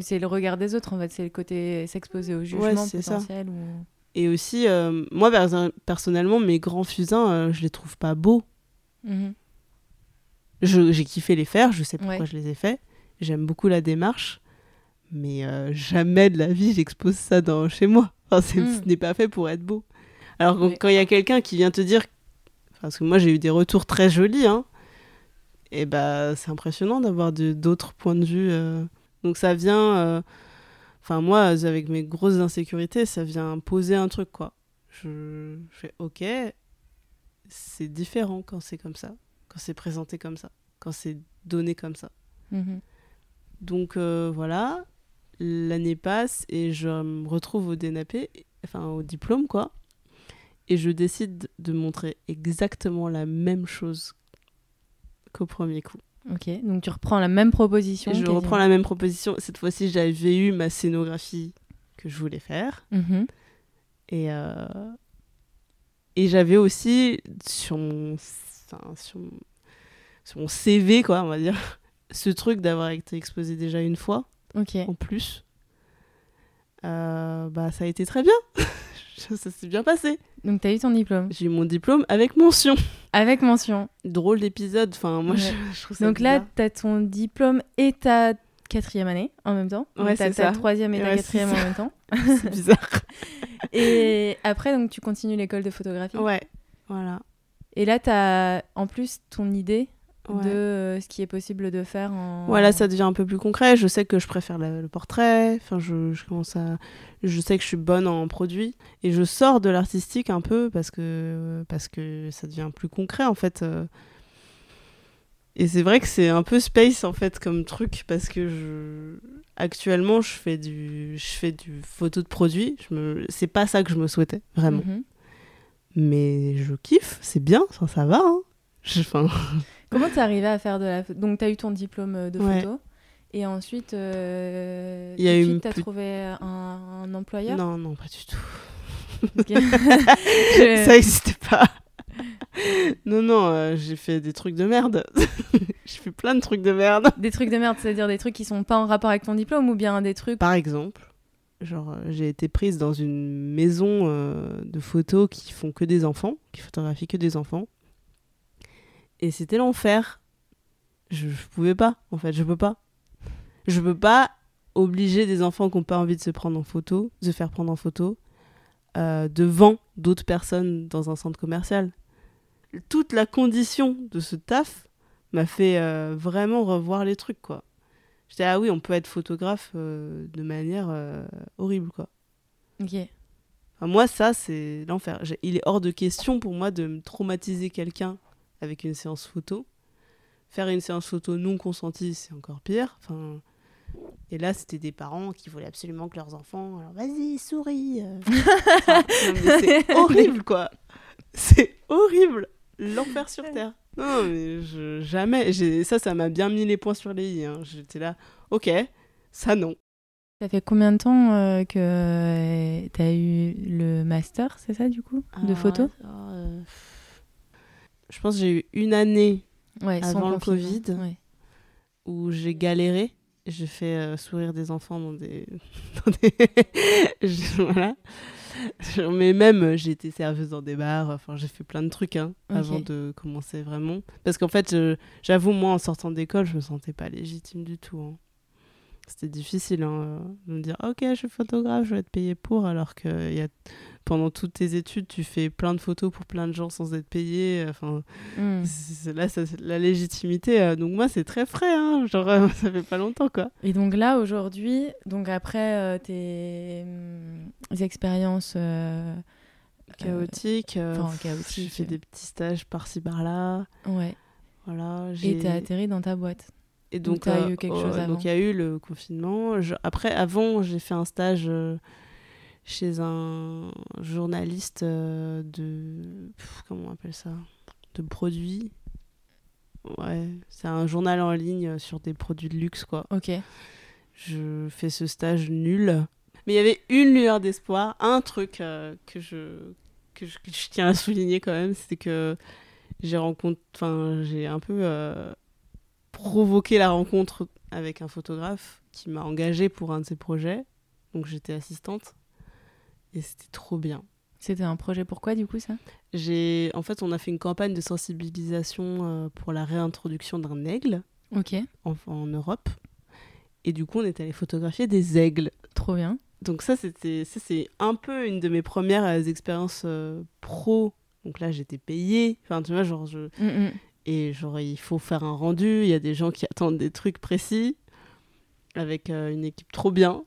c'est le regard des autres en fait, c'est le côté s'exposer au jugement Ouais, potentiel ou. Et aussi, euh, moi, perso- personnellement, mes grands fusains, euh, je les trouve pas beaux. Mhm. Je- J'ai kiffé les faire, je sais pourquoi Ouais. je les ai faits. J'aime beaucoup la démarche. Mais euh, jamais de la vie, j'expose ça dans, chez moi. Enfin, Mm. Ce n'est pas fait pour être beau. Alors, quand il y a quelqu'un qui vient te dire. Parce que moi, j'ai eu des retours très jolis, hein. Et bah, c'est impressionnant d'avoir d'autres points de vue. euh. Donc, ça vient. Enfin, moi, avec mes grosses insécurités, ça vient poser un truc, quoi. Je, je fais OK, c'est différent quand c'est comme ça, quand c'est présenté comme ça, quand c'est donné comme ça. Mhm. Donc euh, voilà, l'année passe et je me retrouve au DNAP, enfin au diplôme quoi, et je décide de montrer exactement la même chose qu'au premier coup. Ok, donc tu reprends la même proposition. Je quasiment. reprends la même proposition. Cette fois-ci, j'avais eu ma scénographie que je voulais faire. Mhm. Et, euh, et j'avais aussi sur mon, enfin, sur, mon- sur mon CV, quoi, on va dire, ce truc d'avoir été exposé déjà une fois, Ok. en plus. Euh, bah, ça a été très bien. ça s'est bien passé. Donc t'as eu ton diplôme J'ai eu mon diplôme avec mention. avec mention. Drôle d'épisode. Enfin, moi, Ouais. je, je trouve ça Donc là, bizarre. t'as ton diplôme et t'as quatrième année en même temps. Ouais, c'est ça. troisième et ta Ouais, quatrième en même temps. C'est bizarre. Et après, donc, tu continues l'école de photographie. ouais, voilà. Et là, tu as en plus ton idée Ouais. de euh, ce qui est possible de faire en. Voilà, ça devient un peu plus concret. Je sais que je préfère le, le portrait. Enfin, je, je commence à. Je sais que je suis bonne en produit. Et je sors de l'artistique un peu parce que, parce que ça devient plus concret, en fait. euh. Et c'est vrai que c'est un peu space, en fait, comme truc. Parce que je... actuellement, je fais du, je fais du photo de produit. Je me... C'est pas ça que je me souhaitais, vraiment. Mhm. Mais je kiffe, c'est bien, ça, ça va. hein. Je- Enfin, Comment t'es arrivé à faire de la photo Donc, t'as eu ton diplôme euh, de Ouais. photo. Et ensuite, euh, Il y a eu t'as plus- trouvé un, un employeur? Non, non, pas du tout. Je- Ça n'existait pas. non, non, euh, j'ai fait des trucs de merde. j'ai fait plein de trucs de merde. Des trucs de merde, c'est-à-dire des trucs qui sont pas en rapport avec ton diplôme ou bien des trucs. Par exemple, genre, euh, j'ai été prise dans une maison euh, de photos qui font que des enfants, qui photographient que des enfants. Et c'était l'enfer. Je, je pouvais pas, en fait, je peux pas. Je peux pas obliger des enfants qui n'ont pas envie de se prendre en photo, de se faire prendre en photo, euh, devant d'autres personnes dans un centre commercial. Toute la condition de ce taf m'a fait euh, vraiment revoir les trucs, quoi. J'étais, ah oui, on peut être photographe euh, de manière horrible, quoi. Ok. Enfin, moi, ça, c'est l'enfer. Il est hors de question pour moi de me traumatiser quelqu'un avec une séance photo. Faire une séance photo non consentie, c'est encore pire. Enfin, et là, c'était des parents qui voulaient absolument que leurs enfants. Alors, vas-y, souris. euh. Enfin, c'est horrible, quoi. C'est horrible. L'enfer sur terre. Non, mais je- jamais. j'ai- Ça, ça m'a bien mis les points sur les i. hein. J'étais là, ok, ça non. Ça fait combien de temps euh, que euh, t'as eu le master, c'est ça du coup? De Ah, photo Je pense que j'ai eu une année Ouais, Avant le. Covid. Ouais. où j'ai galéré. J'ai fait euh, sourire des enfants dans des. dans des- je- voilà. Mais même, euh, j'ai été serveuse dans des bars. Enfin, j'ai fait plein de trucs hein, avant de commencer vraiment. Parce qu'en fait, j'avoue, moi, en sortant d'école, je me sentais pas légitime du tout. hein. C'était difficile hein, euh, de me dire Ok, je suis photographe, je vais être payé pour. Alors que il y a... pendant toutes tes études, tu fais plein de photos pour plein de gens sans être payé. Enfin, Hmm. là, ça, la légitimité. euh, donc moi, c'est très frais. Hein, genre, euh, ça fait pas longtemps, quoi. Et donc là, aujourd'hui, donc après euh, tes hum, expériences euh, Chaotique. euh, enfin, pff, chaotique. J'ai fait des petits stages par-ci par-là. ouais, Voilà. et t'as atterri dans ta boîte. Et donc euh, oh. Donc il y a eu le confinement. Je- Après, avant, j'ai fait un stage euh, chez un journaliste euh, de comment on appelle ça De produits. Ouais, c'est un journal en ligne sur des produits de luxe, quoi. Ok. Je fais ce stage nul. Mais il y avait une lueur d'espoir, un truc euh, que, je, que, je, que je tiens à souligner quand même, c'est que j'ai rencontré, enfin, j'ai un peu euh, provoqué la rencontre avec un photographe qui m'a engagée pour un de ses projets. Donc j'étais assistante et c'était trop bien. C'était un projet pourquoi du coup ça? J'ai, en fait, on a fait une campagne de sensibilisation euh, pour la réintroduction d'un aigle Ok. en, en Europe. Et du coup, on est allé photographier des aigles. Trop bien. Donc ça, c'était, ça, c'est un peu une de mes premières euh, expériences euh, pro. Donc là, j'étais payée. Enfin, tu vois, genre, je... Mm, mm. Et genre, il faut faire un rendu. Il y a des gens qui attendent des trucs précis. Avec euh, une équipe trop bien.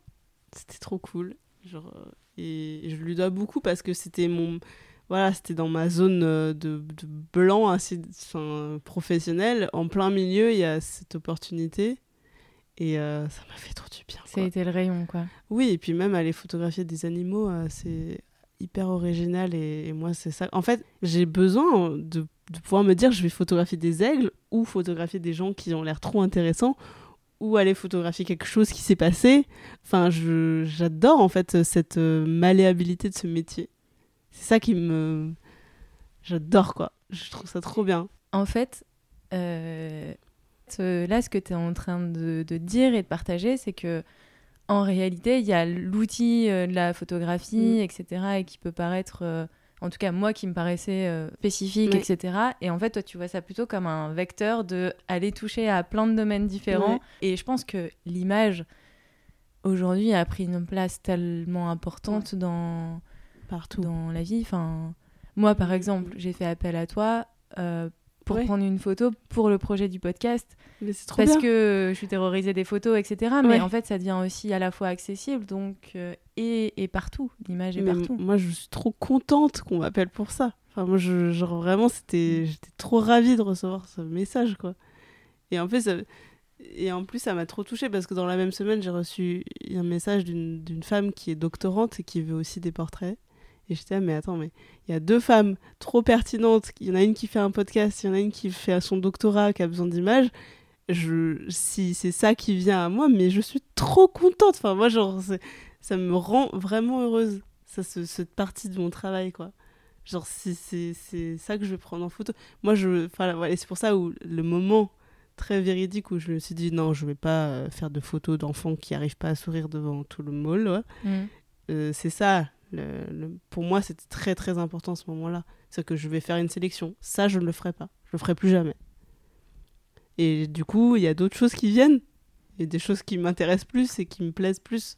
C'était trop cool. Genre, euh, et je lui dois beaucoup parce que c'était mon... Voilà, c'était dans ma zone euh, de, de blanc assez enfin, professionnel. En plein milieu, il y a cette opportunité. Et euh, ça m'a fait trop du bien. Ça quoi. a été le rayon quoi. Oui, et puis même aller photographier des animaux, euh, c'est hyper original et, et moi c'est ça. En fait, j'ai besoin de, de pouvoir me dire je vais photographier des aigles ou photographier des gens qui ont l'air trop intéressants ou aller photographier quelque chose qui s'est passé. Enfin, j'adore en fait cette euh, malléabilité de ce métier. C'est ça qui me... J'adore quoi. Je trouve ça trop bien. En fait, euh, là, ce que tu es en train de, de dire et de partager, c'est que en réalité, il y a l'outil euh, de la photographie, Mm. etc., et qui peut paraître euh, en tout cas moi qui me paraissait euh, spécifique, etc. Et en fait, toi, tu vois ça plutôt comme un vecteur de aller toucher à plein de domaines différents. Et je pense que l'image aujourd'hui a pris une place tellement importante dans partout dans la vie. Enfin, moi, par exemple, j'ai fait appel à toi. Euh, pour prendre une photo pour le projet du podcast. Mais trop parce que je suis terrorisée des photos, etc. Mais en fait, ça devient aussi à la fois accessible donc, euh, et, et, partout. L'image est partout. Moi, je suis trop contente qu'on m'appelle pour ça. Enfin, moi, je, genre, vraiment, c'était, j'étais trop ravie de recevoir ce message, quoi. Et en ça, et en plus, ça m'a trop touchée parce que dans la même semaine, j'ai reçu un message d'une femme qui est doctorante et qui veut aussi des portraits. Et j'étais, ah, mais attends, mais il y a deux femmes trop pertinentes. Il y en a une qui fait un podcast, il y en a une qui fait son doctorat, qui a besoin d'images. Je, si c'est ça qui vient à moi, mais je suis trop contente. Enfin, moi, genre, ça me rend vraiment heureuse, ça, cette partie de mon travail, quoi. Genre, si c'est ça que je vais prendre en photo. Moi, je. Enfin, voilà, c'est pour ça où le moment très véridique où je me suis dit, non, je vais pas euh, faire de photos d'enfants qui arrivent pas à sourire devant tout le mall. Mmh. Euh, c'est ça le, pour moi, c'était très très important ce moment-là. C'est que je vais faire une sélection. Ça, je ne le ferai pas. Je le ferai plus jamais. Et du coup, il y a d'autres choses qui viennent. Il y a des choses qui m'intéressent plus et qui me plaisent plus.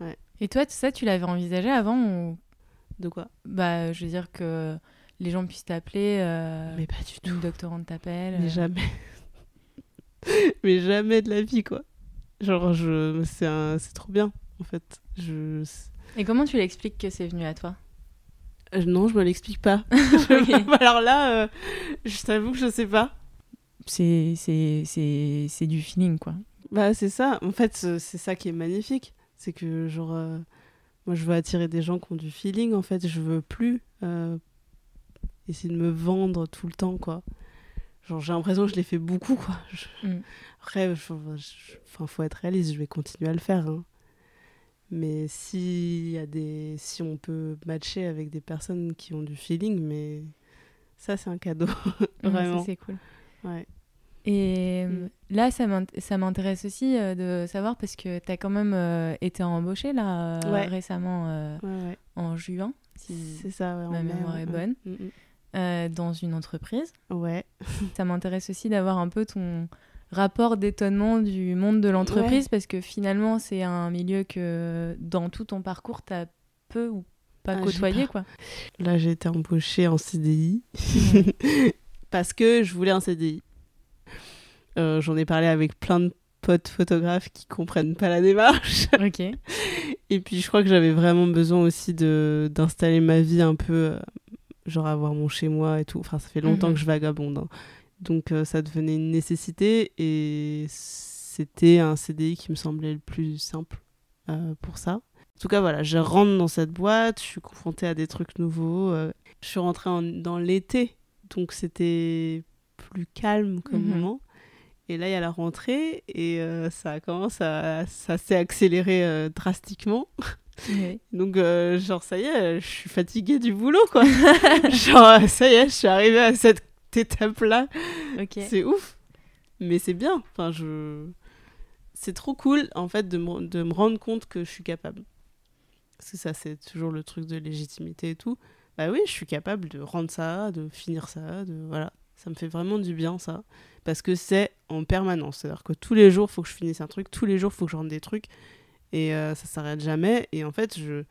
Ouais. Et toi, tout ça, tu l'avais envisagé avant ou... De quoi? Bah, je veux dire que les gens puissent t'appeler. Euh, Mais pas du tout. Une doctorante t'appelle. Mais euh. jamais. Mais jamais de la vie, quoi. Genre, je... c'est trop bien, en fait. Je... Et comment tu l'expliques que c'est venu à toi? Euh, Non, je me l'explique pas. Alors là, euh, je t'avoue que je sais pas. C'est, c'est, c'est, c'est du feeling, quoi. Bah, c'est ça. En fait, c'est ça qui est magnifique. C'est que, genre, euh, moi, je veux attirer des gens qui ont du feeling, en fait. Je veux plus essayer de me vendre tout le temps, quoi. Genre, j'ai l'impression que je l'ai fait beaucoup, quoi. Mm. Après, il faut être réaliste, je vais continuer à le faire. Hein. Mais si, y a des, si on peut matcher avec des personnes qui ont du feeling, mais ça, c'est un cadeau. Vraiment. c'est cool. Ouais. Et mm. euh, là, ça m'intéresse aussi euh, de savoir parce que tu as quand même euh, été embauchée là, récemment en juin. Si c'est ça, ma mémoire est bonne. Mm, mm. dans une entreprise. Ouais. ça m'intéresse aussi d'avoir un peu ton rapport d'étonnement du monde de l'entreprise parce que finalement c'est un milieu que dans tout ton parcours tu as peu ou pas ah, côtoyé quoi. Là j'ai été embauchée en CDI parce que je voulais un CDI. Euh, j'en ai parlé avec plein de potes photographes qui comprennent pas la démarche. Ok. Et puis je crois que j'avais vraiment besoin aussi de d'installer ma vie un peu, euh, genre avoir mon chez moi et tout. Enfin ça fait longtemps mhm. que je vagabonde. Hein. Donc euh, ça devenait une nécessité et c'était un CDI qui me semblait le plus simple euh, pour ça. En tout cas, voilà, je rentre dans cette boîte, je suis confrontée à des trucs nouveaux. Euh, je suis rentrée dans l'été, donc c'était plus calme comme mhm. moment. Et là, il y a la rentrée et ça commence à. Ça s'est accéléré drastiquement. Donc, genre, ça y est, je suis fatiguée du boulot, quoi. genre, ça y est, je suis arrivée à cette étape-là. C'est ouf. Mais c'est bien. Enfin, je... C'est trop cool, en fait, de me, de me rendre compte que je suis capable. Parce que ça, c'est toujours le truc de légitimité et tout. Bah oui, je suis capable de rendre ça, de finir ça, de... Voilà. Ça me fait vraiment du bien, ça. Parce que c'est en permanence. C'est-à-dire que tous les jours, il faut que je finisse un truc. Tous les jours, il faut que je rende des trucs. Et euh, ça s'arrête jamais. Et en fait, je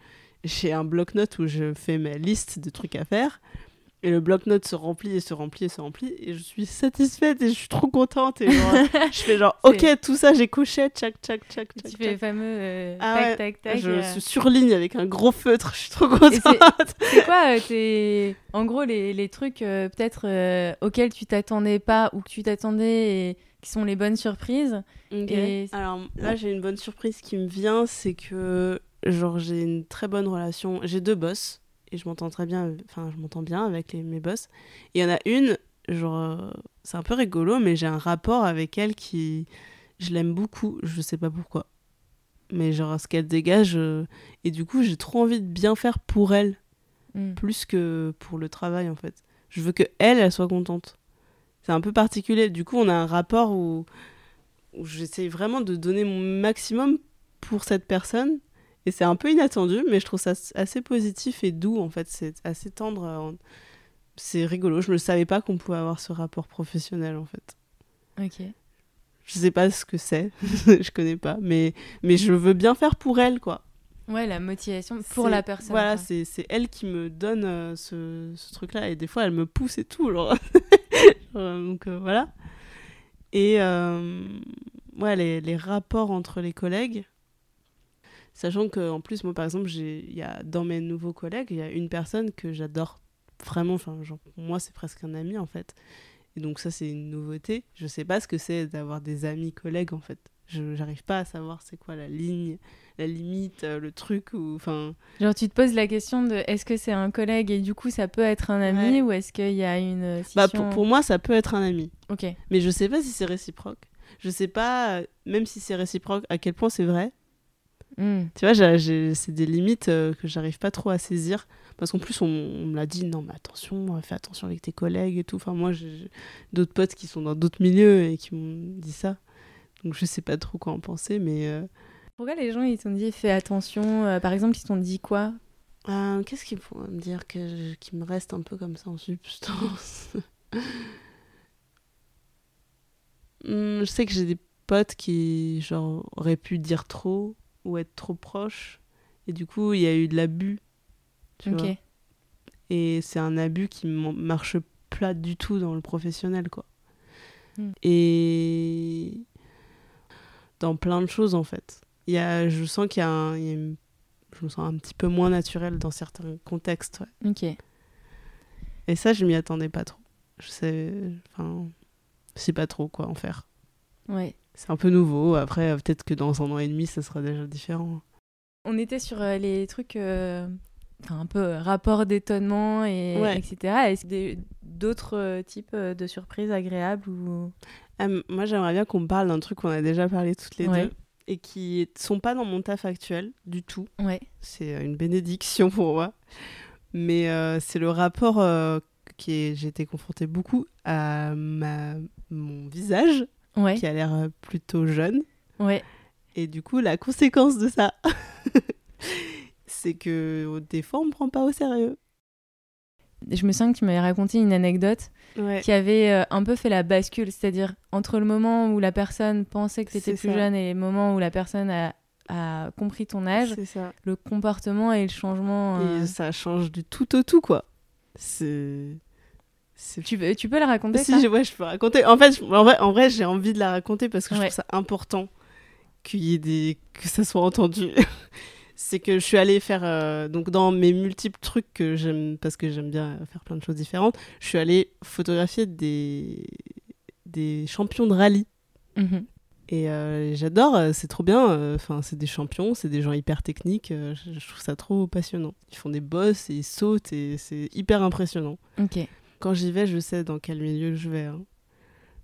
j'ai un bloc-notes où je fais ma liste de trucs à faire. Et le bloc-notes se remplit et se remplit et se remplit. Et je suis satisfaite et je suis trop contente. Et je fais genre, ok, tout ça, j'ai coché, tchac, tchac, tchac, tchac. Tu fais le fameux euh, ah tac, tac, tac. Je euh. surligne avec un gros feutre. Je suis trop contente. C'est quoi, euh, en gros, les, les trucs peut-être auxquels tu t'attendais pas ou que tu t'attendais et qui sont les bonnes surprises? Et... Alors là, j'ai une bonne surprise qui me vient. C'est que, genre, j'ai une très bonne relation. J'ai deux boss et je m'entends très bien, enfin, je m'entends bien avec mes boss. Et il y en a une, genre, euh, c'est un peu rigolo, mais j'ai un rapport avec elle qui, je l'aime beaucoup, je sais pas pourquoi. Mais genre, ce qu'elle dégage, euh, et du coup, j'ai trop envie de bien faire pour elle, mm. plus que pour le travail, en fait. Je veux que elle, elle soit contente. C'est un peu particulier. Du coup, on a un rapport où, où j'essaye vraiment de donner mon maximum pour cette personne Et c'est un peu inattendu, mais je trouve ça assez positif et doux, en fait. C'est assez tendre. Euh, c'est rigolo. Je ne savais pas qu'on pouvait avoir ce rapport professionnel, en fait. Ok. Je sais pas ce que c'est, je connais pas, mais, mais je veux bien faire pour elle, quoi. Ouais, la motivation pour la personne. Voilà, c'est elle qui me donne euh, ce, ce truc-là, et des fois, elle me pousse et tout, genre. donc euh, voilà. Et ouais, les, les, rapports entre les collègues, Sachant qu'en plus, moi, par exemple, y a, dans mes nouveaux collègues, il y a une personne que j'adore vraiment. Enfin, moi, c'est presque un ami, en fait. Et donc, ça, c'est une nouveauté. Je sais pas ce que c'est d'avoir des amis collègues, en fait. Je n'arrive pas à savoir c'est quoi la ligne, la limite, euh, le truc. ou enfin Genre, tu te poses la question de est-ce que c'est un collègue et du coup, ça peut être un ami ou est-ce qu'il y a une. Bah, pour, pour, moi, ça peut être un ami. Ok. Mais je sais pas si c'est réciproque. Je sais pas, même si c'est réciproque, à quel point c'est vrai. Hmm. Tu vois, c'est des limites euh, que j'arrive pas trop à saisir. Parce qu'en plus, on, me l'a dit, non, mais attention, fais attention avec tes collègues et tout. Enfin, moi, j'ai d'autres potes qui sont dans d'autres milieux et qui m'ont dit ça. Donc, je sais pas trop quoi en penser, mais. Euh, Pourquoi les gens, ils t'ont dit, fais attention euh, Par exemple, ils t'ont dit quoi? Qu'est-ce qu'ils pourraient me dire que qui me reste un peu comme ça en substance? Hmm, Je sais que j'ai des potes qui, genre, auraient pu dire trop ou être trop proche. Et du coup, il y a eu de l'abus. Et c'est un abus qui marche pas du tout dans le professionnel, quoi. Hmm. Et dans plein de choses, en fait. Il y a, je sens qu'il y a, un, je me sens un petit peu moins naturel dans certains contextes. Ok. Et ça, je m'y attendais pas trop. Je sais, enfin, je sais pas trop quoi en faire. Ouais c'est un peu nouveau. Après, euh, peut-être que dans un an et demi, ça sera déjà différent. On était sur euh, les trucs, euh, un peu rapport d'étonnement, et, etc. Est-ce que d'autres types de surprises agréables ou... Moi, j'aimerais bien qu'on parle d'un truc qu'on a déjà parlé toutes les deux et qui sont pas dans mon taf actuel du tout. Ouais. C'est une bénédiction pour moi. Mais c'est le rapport qui j'ai été confrontée beaucoup à ma, mon visage qui a l'air euh, plutôt jeune. Ouais. Et du coup, la conséquence de ça, c'est que des fois, on me prend pas au sérieux. Je me sens que tu m'avais raconté une anecdote qui avait euh, un peu fait la bascule, c'est-à-dire entre le moment où la personne pensait que tu étais plus jeune et le moment où la personne a, a compris ton âge, le comportement et le changement. Et euh, ça change du tout au tout, quoi. C'est tu peux, tu peux la raconter Si, je, ouais, je peux raconter. En fait, en vrai, en vrai j'ai envie de la raconter parce que je trouve ça important qu'il y ait des... que ça soit entendu. c'est que je suis allée faire euh, donc dans mes multiples trucs que j'aime parce que j'aime bien faire plein de choses différentes. Je suis allée photographier des des champions de rallye. Mhm. Et euh, j'adore, euh, c'est trop bien. Enfin, c'est des champions, c'est des gens hyper techniques. je, trouve ça trop passionnant. Ils font des bosses et ils sautent et c'est hyper impressionnant. Ok. Quand j'y vais, je sais dans quel milieu je vais. Hein.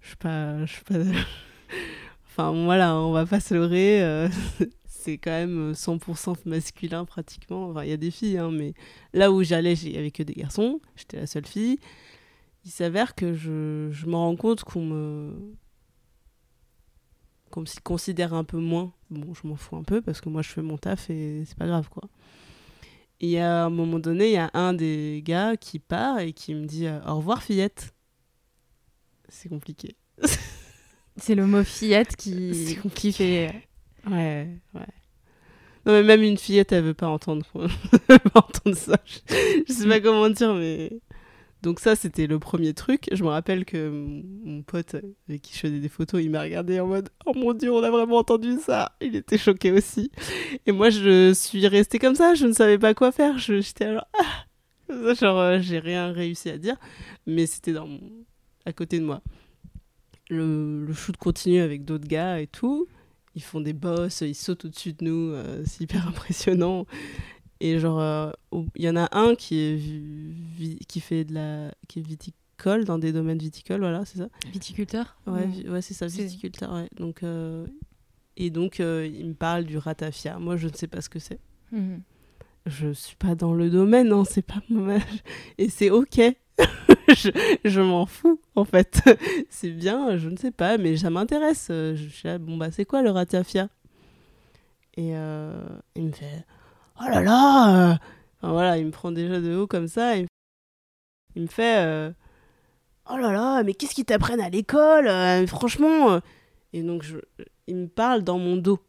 Je suis pas. Je suis pas... enfin, voilà, on va pas se leurrer. Euh, c'est quand même 100% masculin pratiquement. Enfin, il y a des filles, hein, mais là où j'allais, il n'y avait que des garçons. J'étais la seule fille. Il s'avère que je, je me rends compte qu'on me qu'on me considère un peu moins. Bon, je m'en fous un peu parce que moi je fais mon taf et c'est pas grave quoi. Et à un moment donné, il y a un des gars qui part et qui me dit euh, Au revoir, fillette. C'est compliqué. C'est le mot fillette qui, qui fait. Ouais, ouais. Non, mais même une fillette, elle veut pas entendre, veut pas entendre ça. Je, je sais pas comment dire, mais. Donc ça, c'était le premier truc. Je me rappelle que mon pote avec qui je faisais des photos, il m'a regardé en mode « Oh mon Dieu, on a vraiment entendu ça !» Il était choqué aussi. Et moi, je suis restée comme ça, je ne savais pas quoi faire. J'étais alors ah Genre, euh, j'ai rien réussi à dire, mais c'était à côté de moi. Le, le shoot continue avec d'autres gars et tout. Ils font des bosses, ils sautent au-dessus de nous, euh, c'est hyper impressionnant. Et genre, euh, il y en a un qui, est qui fait de la. qui est viticole, dans des domaines viticoles, voilà, c'est ça Viticulteur Ouais, ouais c'est ça, viticulteur, ouais. Donc, euh, et donc, euh, il me parle du ratafia. Moi, je ne sais pas ce que c'est. Mhm. Je suis pas dans le domaine, non, c'est pas mon Et c'est ok. je, je m'en fous, en fait. c'est bien, je ne sais pas, mais ça m'intéresse. Je suis là, bon, bah, c'est quoi le ratafia Et il me fait Oh là là voilà, il me prend déjà de haut comme ça. Il, me fait euh, Oh là là, mais qu'est-ce qu'ils t'apprennent à l'école euh, Franchement. Euh. Et donc, je, il me parle dans mon dos.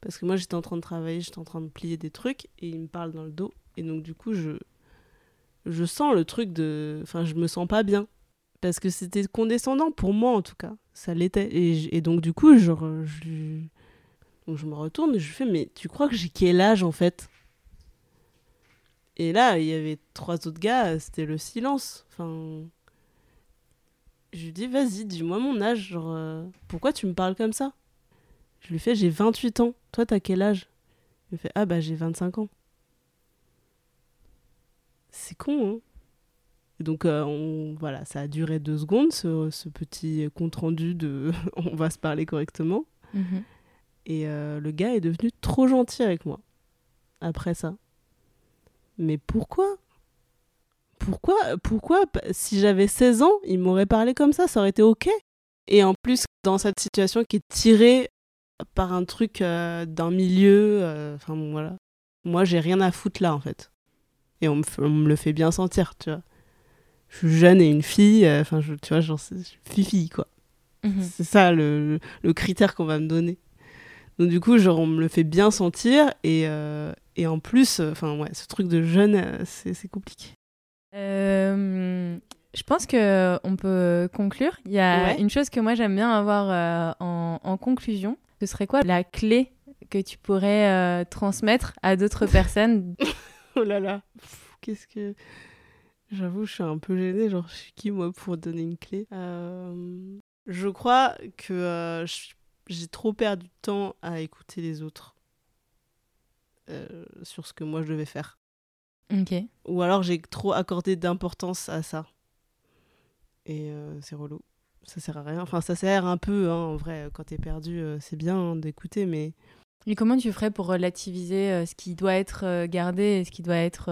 Parce que moi, j'étais en train de travailler, j'étais en train de plier des trucs. Et il me parle dans le dos. Et donc, du coup, je, je sens le truc de. Enfin, je me sens pas bien. Parce que c'était condescendant pour moi, en tout cas. Ça l'était. Et, donc, du coup, je, je me retourne et je fais Mais tu crois que j'ai quel âge, en fait? Et là, il y avait trois autres gars, c'était le silence. Enfin, je lui dis, vas-y, dis-moi mon âge. Genre, euh, pourquoi tu me parles comme ça? Je lui fais, j'ai 28 ans. Toi, t'as quel âge? Il me fait, ah bah j'ai 25 ans. C'est con, hein donc euh, on, voilà, ça a duré deux secondes, ce, petit compte rendu de on va se parler correctement. Mhm. Et euh, le gars est devenu trop gentil avec moi après ça mais pourquoi? Pourquoi Pourquoi Si j'avais 16 ans, il m'aurait parlé comme ça, ça aurait été ok? Et en plus, dans cette situation qui est tirée par un truc euh, d'un milieu, euh, enfin voilà. Moi, j'ai rien à foutre là, en fait. Et on me, le fait bien sentir, tu vois. Je suis jeune et une fille, euh, enfin, tu vois, genre, fifi, quoi. Mhm. C'est ça le, le critère qu'on va me donner. Donc du coup, genre, on me le fait bien sentir et, et en plus, euh, enfin ouais, ce truc de jeune, euh, c'est compliqué. Euh, je pense que on peut conclure. Il y a une chose que moi j'aime bien avoir en, conclusion. Ce serait quoi la clé que tu pourrais transmettre à d'autres personnes? Oh là là, qu'est-ce que J'avoue, je suis un peu gênée. Genre, je suis qui moi pour donner une clé? Je crois que j'ai trop perdu de temps à écouter les autres. Euh, sur ce que moi je devais faire. Ok. Ou alors j'ai trop accordé d'importance à ça. Et euh, c'est relou. Ça sert à rien. Enfin, ça sert un peu, hein, en vrai. Quand t'es perdu, euh, c'est bien hein, d'écouter, mais. Et comment tu ferais pour relativiser ce qui doit être gardé et ce qui doit être.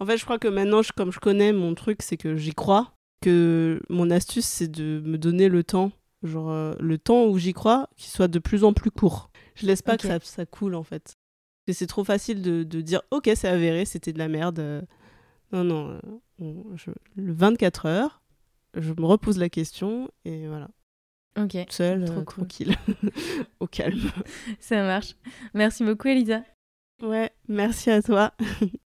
En fait, je crois que maintenant, comme je connais mon truc, c'est que j'y crois. Que mon astuce, c'est de me donner le temps. Genre, le temps où j'y crois, qu'il soit de plus en plus court. Je laisse pas que ça, ça coule, en fait. C'est trop facile de, dire ok c'est avéré c'était de la merde non non euh, le 24 heures je me repose la question et voilà. Ok. Seul euh, tranquille au calme. Ça marche. Merci beaucoup Elisa. Ouais merci à toi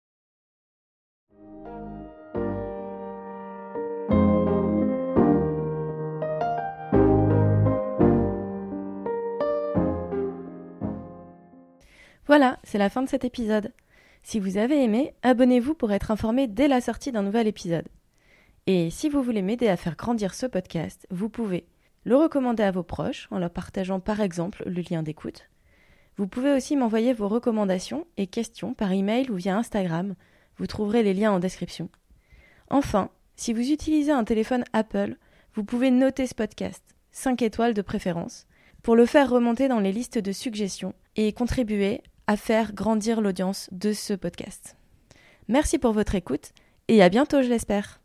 Voilà, c'est la fin de cet épisode. Si vous avez aimé, abonnez-vous pour être informé dès la sortie d'un nouvel épisode. Et si vous voulez m'aider à faire grandir ce podcast, vous pouvez le recommander à vos proches en leur partageant par exemple le lien d'écoute. Vous pouvez aussi m'envoyer vos recommandations et questions par email ou via Instagram. Vous trouverez les liens en description. Enfin, si vous utilisez un téléphone Apple, vous pouvez noter ce podcast, 5 étoiles de préférence, pour le faire remonter dans les listes de suggestions et contribuer à faire grandir l'audience de ce podcast. Merci pour votre écoute et à bientôt, je l'espère.